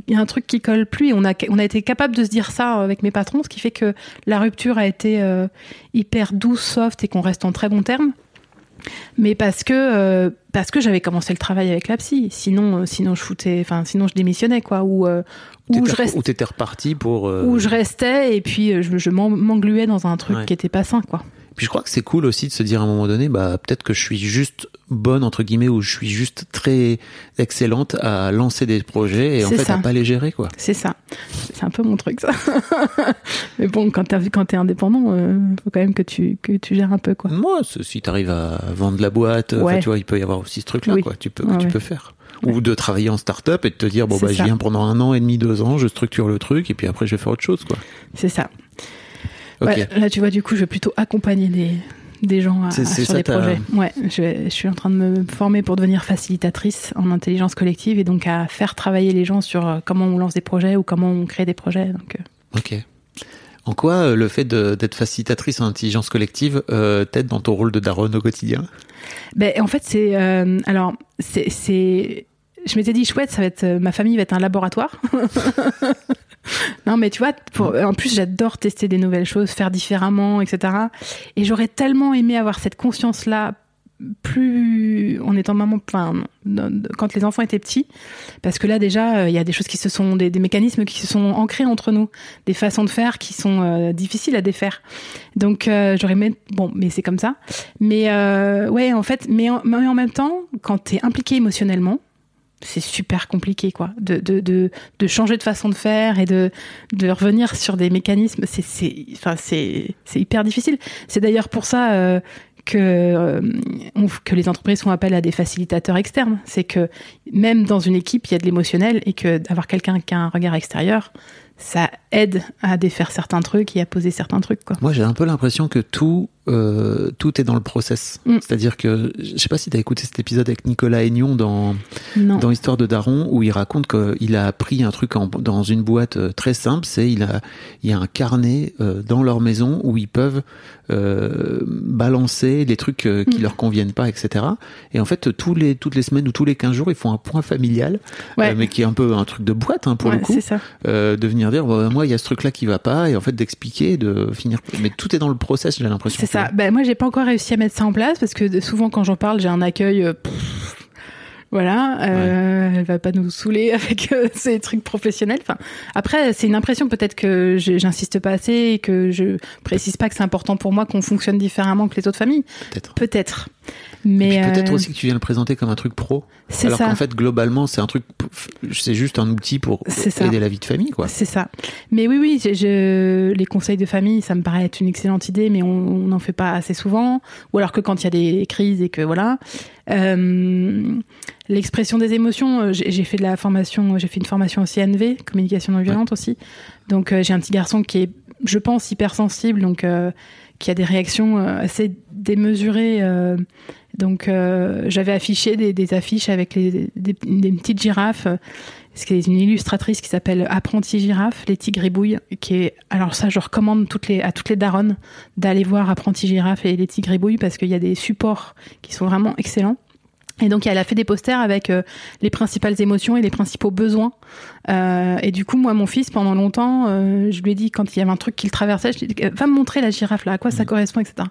il y a un truc qui colle plus et on a on a été capable de se dire ça avec mes patrons ce qui fait que la rupture a été euh, hyper douce soft et qu'on reste en très bons termes mais parce que euh, parce que j'avais commencé le travail avec la psy sinon euh, sinon je foutais enfin sinon je démissionnais quoi ou euh, ou je reste ou t'étais reparti pour. euh, où je restais et puis je, je m'en- m'engluais dans un truc Ouais. qui était pas sain quoi. Puis je crois que c'est cool aussi de se dire à un moment donné, bah peut-être que je suis juste bonne entre guillemets ou je suis juste très excellente à lancer des projets et en fait ça. à pas les gérer quoi. C'est ça. C'est un peu mon truc ça. Mais bon, quand t'as vu quand t'es indépendant, euh, faut quand même que tu que tu gères un peu quoi. Moi, si t'arrives à vendre la boîte, enfin, Ouais. tu vois, il peut y avoir aussi ce truc-là Oui. quoi. Tu peux, tu ouais. peux faire. Ou de travailler en start-up et de te dire bon bah je ça. viens pendant un an et demi, deux ans, je structure le truc et puis après je vais faire autre chose quoi. C'est ça. Ouais, là tu vois du coup, je vais plutôt accompagner des des gens à, c'est sur des projets. Ouais, je, suis en train de me former pour devenir facilitatrice en intelligence collective et donc à faire travailler les gens sur euh, comment on lance des projets ou comment on crée des projets. Donc euh, Ok. En quoi euh, le fait d'être facilitatrice en intelligence collective euh, t'aide dans ton rôle de daronne au quotidien? Ben, en fait, c'est. euh, alors, c'est. Je m'étais dit, chouette, ça va être. ma famille va être un laboratoire. non, mais tu vois, en plus, j'adore tester des nouvelles choses, faire différemment, etc. Et j'aurais tellement aimé avoir cette conscience-là plus en étant maman enfin quand les enfants étaient petits. Parce que là déjà euh, il y a des choses qui se sont des, mécanismes qui se sont ancrés entre nous. Des façons de faire qui sont euh, difficiles à défaire. Donc euh, j'aurais aimé bon mais c'est comme ça. Mais ouais en fait mais en, mais en même temps quand t'es impliqué émotionnellement c'est super compliqué quoi de, de, de, de changer de façon de faire et de, de revenir sur des mécanismes c'est enfin hyper difficile c'est d'ailleurs pour ça euh, que, euh, que les entreprises font appel à des facilitateurs externes. C'est que même dans une équipe, il y a de l'émotionnel et que d'avoir quelqu'un qui a un regard extérieur, ça aide à défaire certains trucs et à poser certains trucs. Quoi. Moi, j'ai un peu l'impression que tout, euh, tout est dans le process. Mm. C'est-à-dire que, je sais pas si tu as écouté cet épisode avec Nicolas Aignon dans, Non. dans Histoire de Daron, où il raconte qu'il a appris un truc en- dans une boîte euh, très simple, c'est il a, il y a un carnet euh, dans leur maison où ils peuvent euh, balancer les trucs euh, qui Mm. leur conviennent pas, etc. Et en fait, tous les, toutes les semaines ou tous les 15 jours, ils font un point familial, Ouais. euh, mais qui est un peu un truc de boîte hein, pour Ouais, le coup c'est ça. euh, de venir dire bah, moi il y a ce truc là qui va pas et en fait d'expliquer de finir mais tout est dans le process j'ai l'impression ça. Ben, moi, j'ai pas encore réussi à mettre ça en place parce que souvent, quand j'en parle, j'ai un accueil. euh, pff, voilà, euh, elle va pas nous saouler avec euh, ces trucs professionnels. Enfin, après, c'est une impression peut-être que je- j'insiste pas assez et que je précise pas que c'est important pour moi qu'on fonctionne différemment que les autres familles. peut-être Peut-être. Mais peut-être euh, aussi que tu viens le présenter comme un truc pro c'est alors qu'en fait globalement c'est un truc c'est juste un outil pour ça. aider la vie de famille quoi C'est ça. Mais oui, oui, je, je- les conseils de famille, ça me paraît être une excellente idée, mais on n'en fait pas assez souvent. Ou alors que quand il y a des crises et que voilà. Euh, L'expression des émotions, euh, j'ai fait de la formation, j'ai fait une formation au CNV, communication non violente aussi. Donc euh, j'ai un petit garçon qui est, je pense, hypersensible, donc qui a des réactions euh, assez démesurées. euh, donc euh, j'avais affiché des, des affiches avec les, des, des petites girafes. euh, c'est une illustratrice qui s'appelle Apprenti Girafe, les Tigribouilles, qui est, alors ça, je recommande toutes les, à toutes les daronnes d'aller voir Apprenti Girafe et les Tigribouilles parce qu'il y a des supports qui sont vraiment excellents. Et donc elle a fait des posters avec euh, les principales émotions et les principaux besoins. Euh, et du coup, moi, mon fils, pendant longtemps, euh, je lui ai dit quand il y avait un truc qu'il traversait, je lui ai dit va me montrer la girafe là, à quoi ça correspond, etc.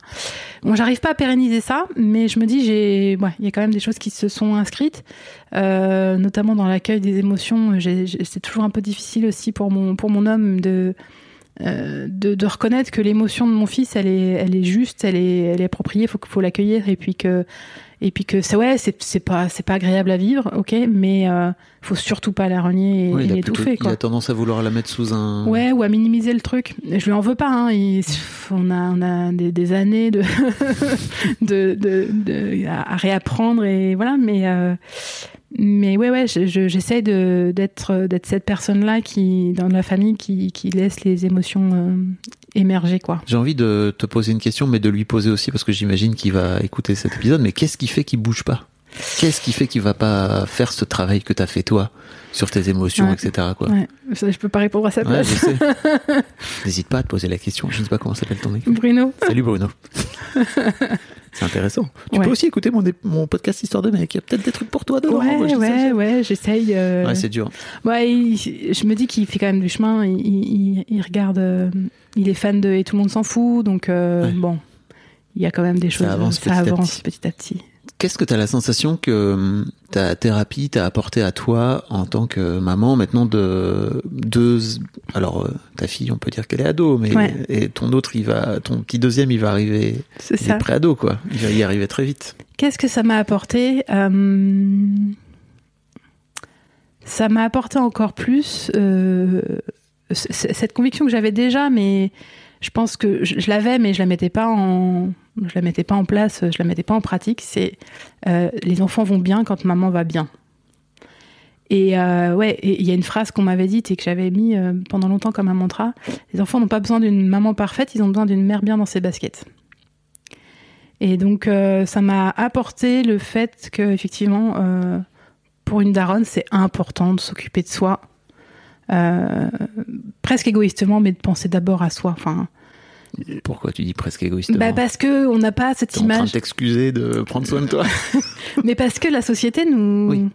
Bon, j'arrive pas à pérenniser ça, mais je me dis j'ai, ouais, il y a quand même des choses qui se sont inscrites, euh, notamment dans l'accueil des émotions. C'est toujours un peu difficile aussi pour mon pour mon homme de euh, de, de reconnaître que l'émotion de mon fils, elle est, elle est juste, elle est, elle est appropriée, faut, faut l'accueillir et puis que, et puis que c'est ouais, c'est, c'est pas, c'est pas agréable à vivre, ok, mais euh, faut surtout pas la renier et, Ouais, et l'étouffer, il a tendance à vouloir la mettre sous un. Ouais, ou à minimiser le truc. Je lui en veux pas. Hein. Il- on a, on a des, des années de, de, de, de- à, réapprendre et voilà. Mais, euh, mais ouais, ouais, je- je- d'être, d'être cette personne-là qui, dans la famille, qui, qui laisse les émotions euh, émerger, quoi. J'ai envie de te poser une question, mais de lui poser aussi, parce que j'imagine qu'il va écouter cet épisode. Mais qu'est-ce qui fait qu'il bouge pas? Qu'est-ce qui fait qu'il va pas faire ce travail que t'as fait toi sur tes émotions, Ouais. etc. Quoi? Ouais, ça, je peux pas répondre à sa place. N'hésite pas à te poser la question. Je ne sais pas comment s'appelle ton équipe. Bruno. Salut Bruno. C'est intéressant. Tu peux aussi écouter mon, mon podcast Histoire de mec. Il y a peut-être des trucs pour toi dedans. Ouais, ouais, ouais, j'essaye. euh, Ouais, c'est dur. Ouais, il- je me dis qu'il fait quand même du chemin. Il, il- il regarde, euh, il est fan de et tout le monde s'en fout. Donc euh, Ouais. bon, il y a quand même des choses. avance petit à avance petit. petit à petit. Qu'est-ce que tu as la sensation que hum, ta thérapie t'a apporté à toi en tant que maman maintenant de deux alors euh, ta fille on peut dire qu'elle est ado mais Ouais. et ton autre il va ton petit deuxième il va arriver C'est ça. pré-ado quoi il va y arriver très vite Qu'est-ce que ça m'a apporté Euh, Ça m'a apporté encore plus euh, cette conviction que j'avais déjà, mais je pense que je, l'avais, mais je la mettais pas en, je la mettais pas en place, je la mettais pas en pratique. C'est euh, les enfants vont bien quand maman va bien. Et euh, ouais, il y a une phrase qu'on m'avait dite et que j'avais mis euh, pendant longtemps comme un mantra. Les enfants n'ont pas besoin d'une maman parfaite, ils ont besoin d'une mère bien dans ses baskets. Et donc, ça m'a apporté le fait que, effectivement, pour une daronne, c'est important de s'occuper de soi, euh, presque égoïstement, mais de penser d'abord à soi. Enfin, pourquoi tu dis presque égoïstement bah parce que on n'a pas cette T'es en train de image, t'excuser de prendre soin de toi mais parce que la société nous Oui.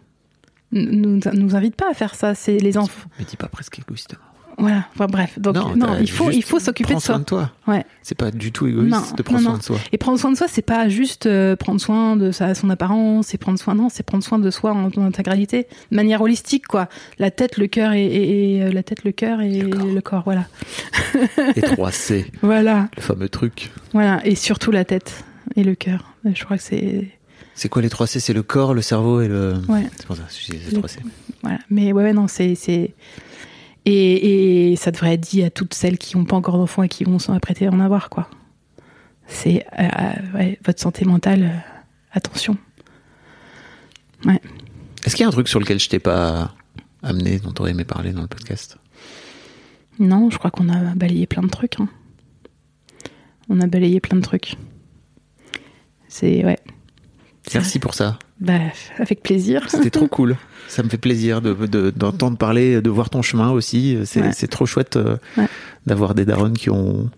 nous, nous invite pas à faire ça. C'est les enfants. mais dis pas presque égoïstement Voilà. Enfin, bref. Donc non, il faut il faut s'occuper de soi. soin de toi Ouais. c'est pas du tout égoïste Non, de prendre non, soin de soi Et prendre soin de soi, c'est pas juste euh, prendre soin de sa, son apparence, et prendre soin, non, c'est prendre soin de soi en, en intégralité, de manière holistique, quoi. La tête, le cœur et, et- et, euh, la tête, le cœur et Le le corps. voilà. les 3 C Voilà, le fameux truc voilà, et surtout la tête et le cœur. Je crois que c'est, c'est quoi les 3 C? C'est le corps le cerveau et le ouais, c'est pour ça dis les Le- 3 C voilà. Mais ouais, non, c'est, c'est, et, et ça devrait être dit à toutes celles qui n'ont pas encore d'enfants et qui vont s'en apprêter à en avoir, quoi. C'est, euh, euh, ouais, votre santé mentale, euh, attention. Est-ce qu'il y a un truc sur lequel je t'ai pas amené, dont t'aurais aimé parler dans le podcast? Non, je crois qu'on a balayé plein de trucs. hein. On a balayé plein de trucs. C'est ouais. C'est- Merci pour ça. Bah, avec plaisir. C'était trop cool. Ça me fait plaisir de- de- d'entendre parler, de voir ton chemin aussi. C'est Ouais. trop chouette euh, Ouais. d'avoir des darons qui ont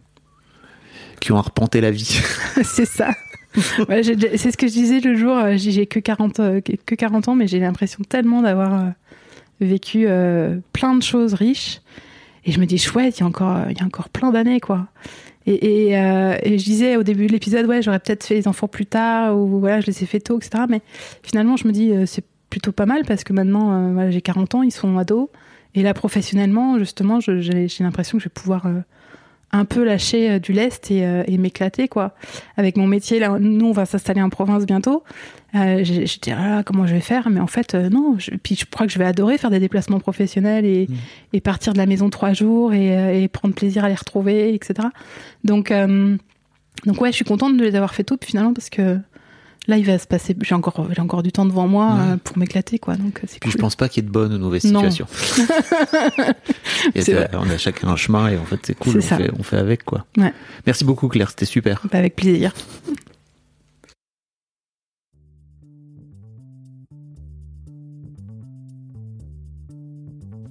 qui ont arpenté la vie. c'est ça. Ouais, c'est ce que je disais le jour. euh, J'ai que 40, euh, que 40 ans, mais j'ai l'impression tellement d'avoir vécu euh, plein de choses riches. Et je me dis, chouette, il y a encore, il y a encore plein d'années, quoi. Euh, et je disais au début de l'épisode, ouais, j'aurais peut-être fait les enfants plus tard, ou voilà, je les ai fait tôt, etc. Mais finalement, je me dis, euh, c'est plutôt pas mal parce que maintenant, euh, j'ai 40 ans, ils sont ados. Et là, professionnellement, justement, j'ai l'impression que je vais pouvoir un peu lâcher euh, du lest et, euh, et m'éclater, quoi. Avec mon métier, là, nous, on va s'installer en province bientôt. Euh, J'étais ah là, comment je vais faire? Mais en fait, euh, non. Je, puis je crois que je vais adorer faire des déplacements professionnels et, et partir de la maison trois jours et, euh, et prendre plaisir à les retrouver, etc. Donc, euh, donc ouais, je suis contente de les avoir fait puis finalement, parce que là, il va se passer. J'ai encore, j'ai encore du temps devant moi Ouais. euh, pour m'éclater, quoi. Donc, euh, c'est Puis cool. je pense pas qu'il y ait de bonnes ou de mauvaises situations. On a chacun un chemin et en fait c'est cool. On fait, on fait avec quoi. Ouais. Merci beaucoup Claire, c'était super. Bah, avec plaisir.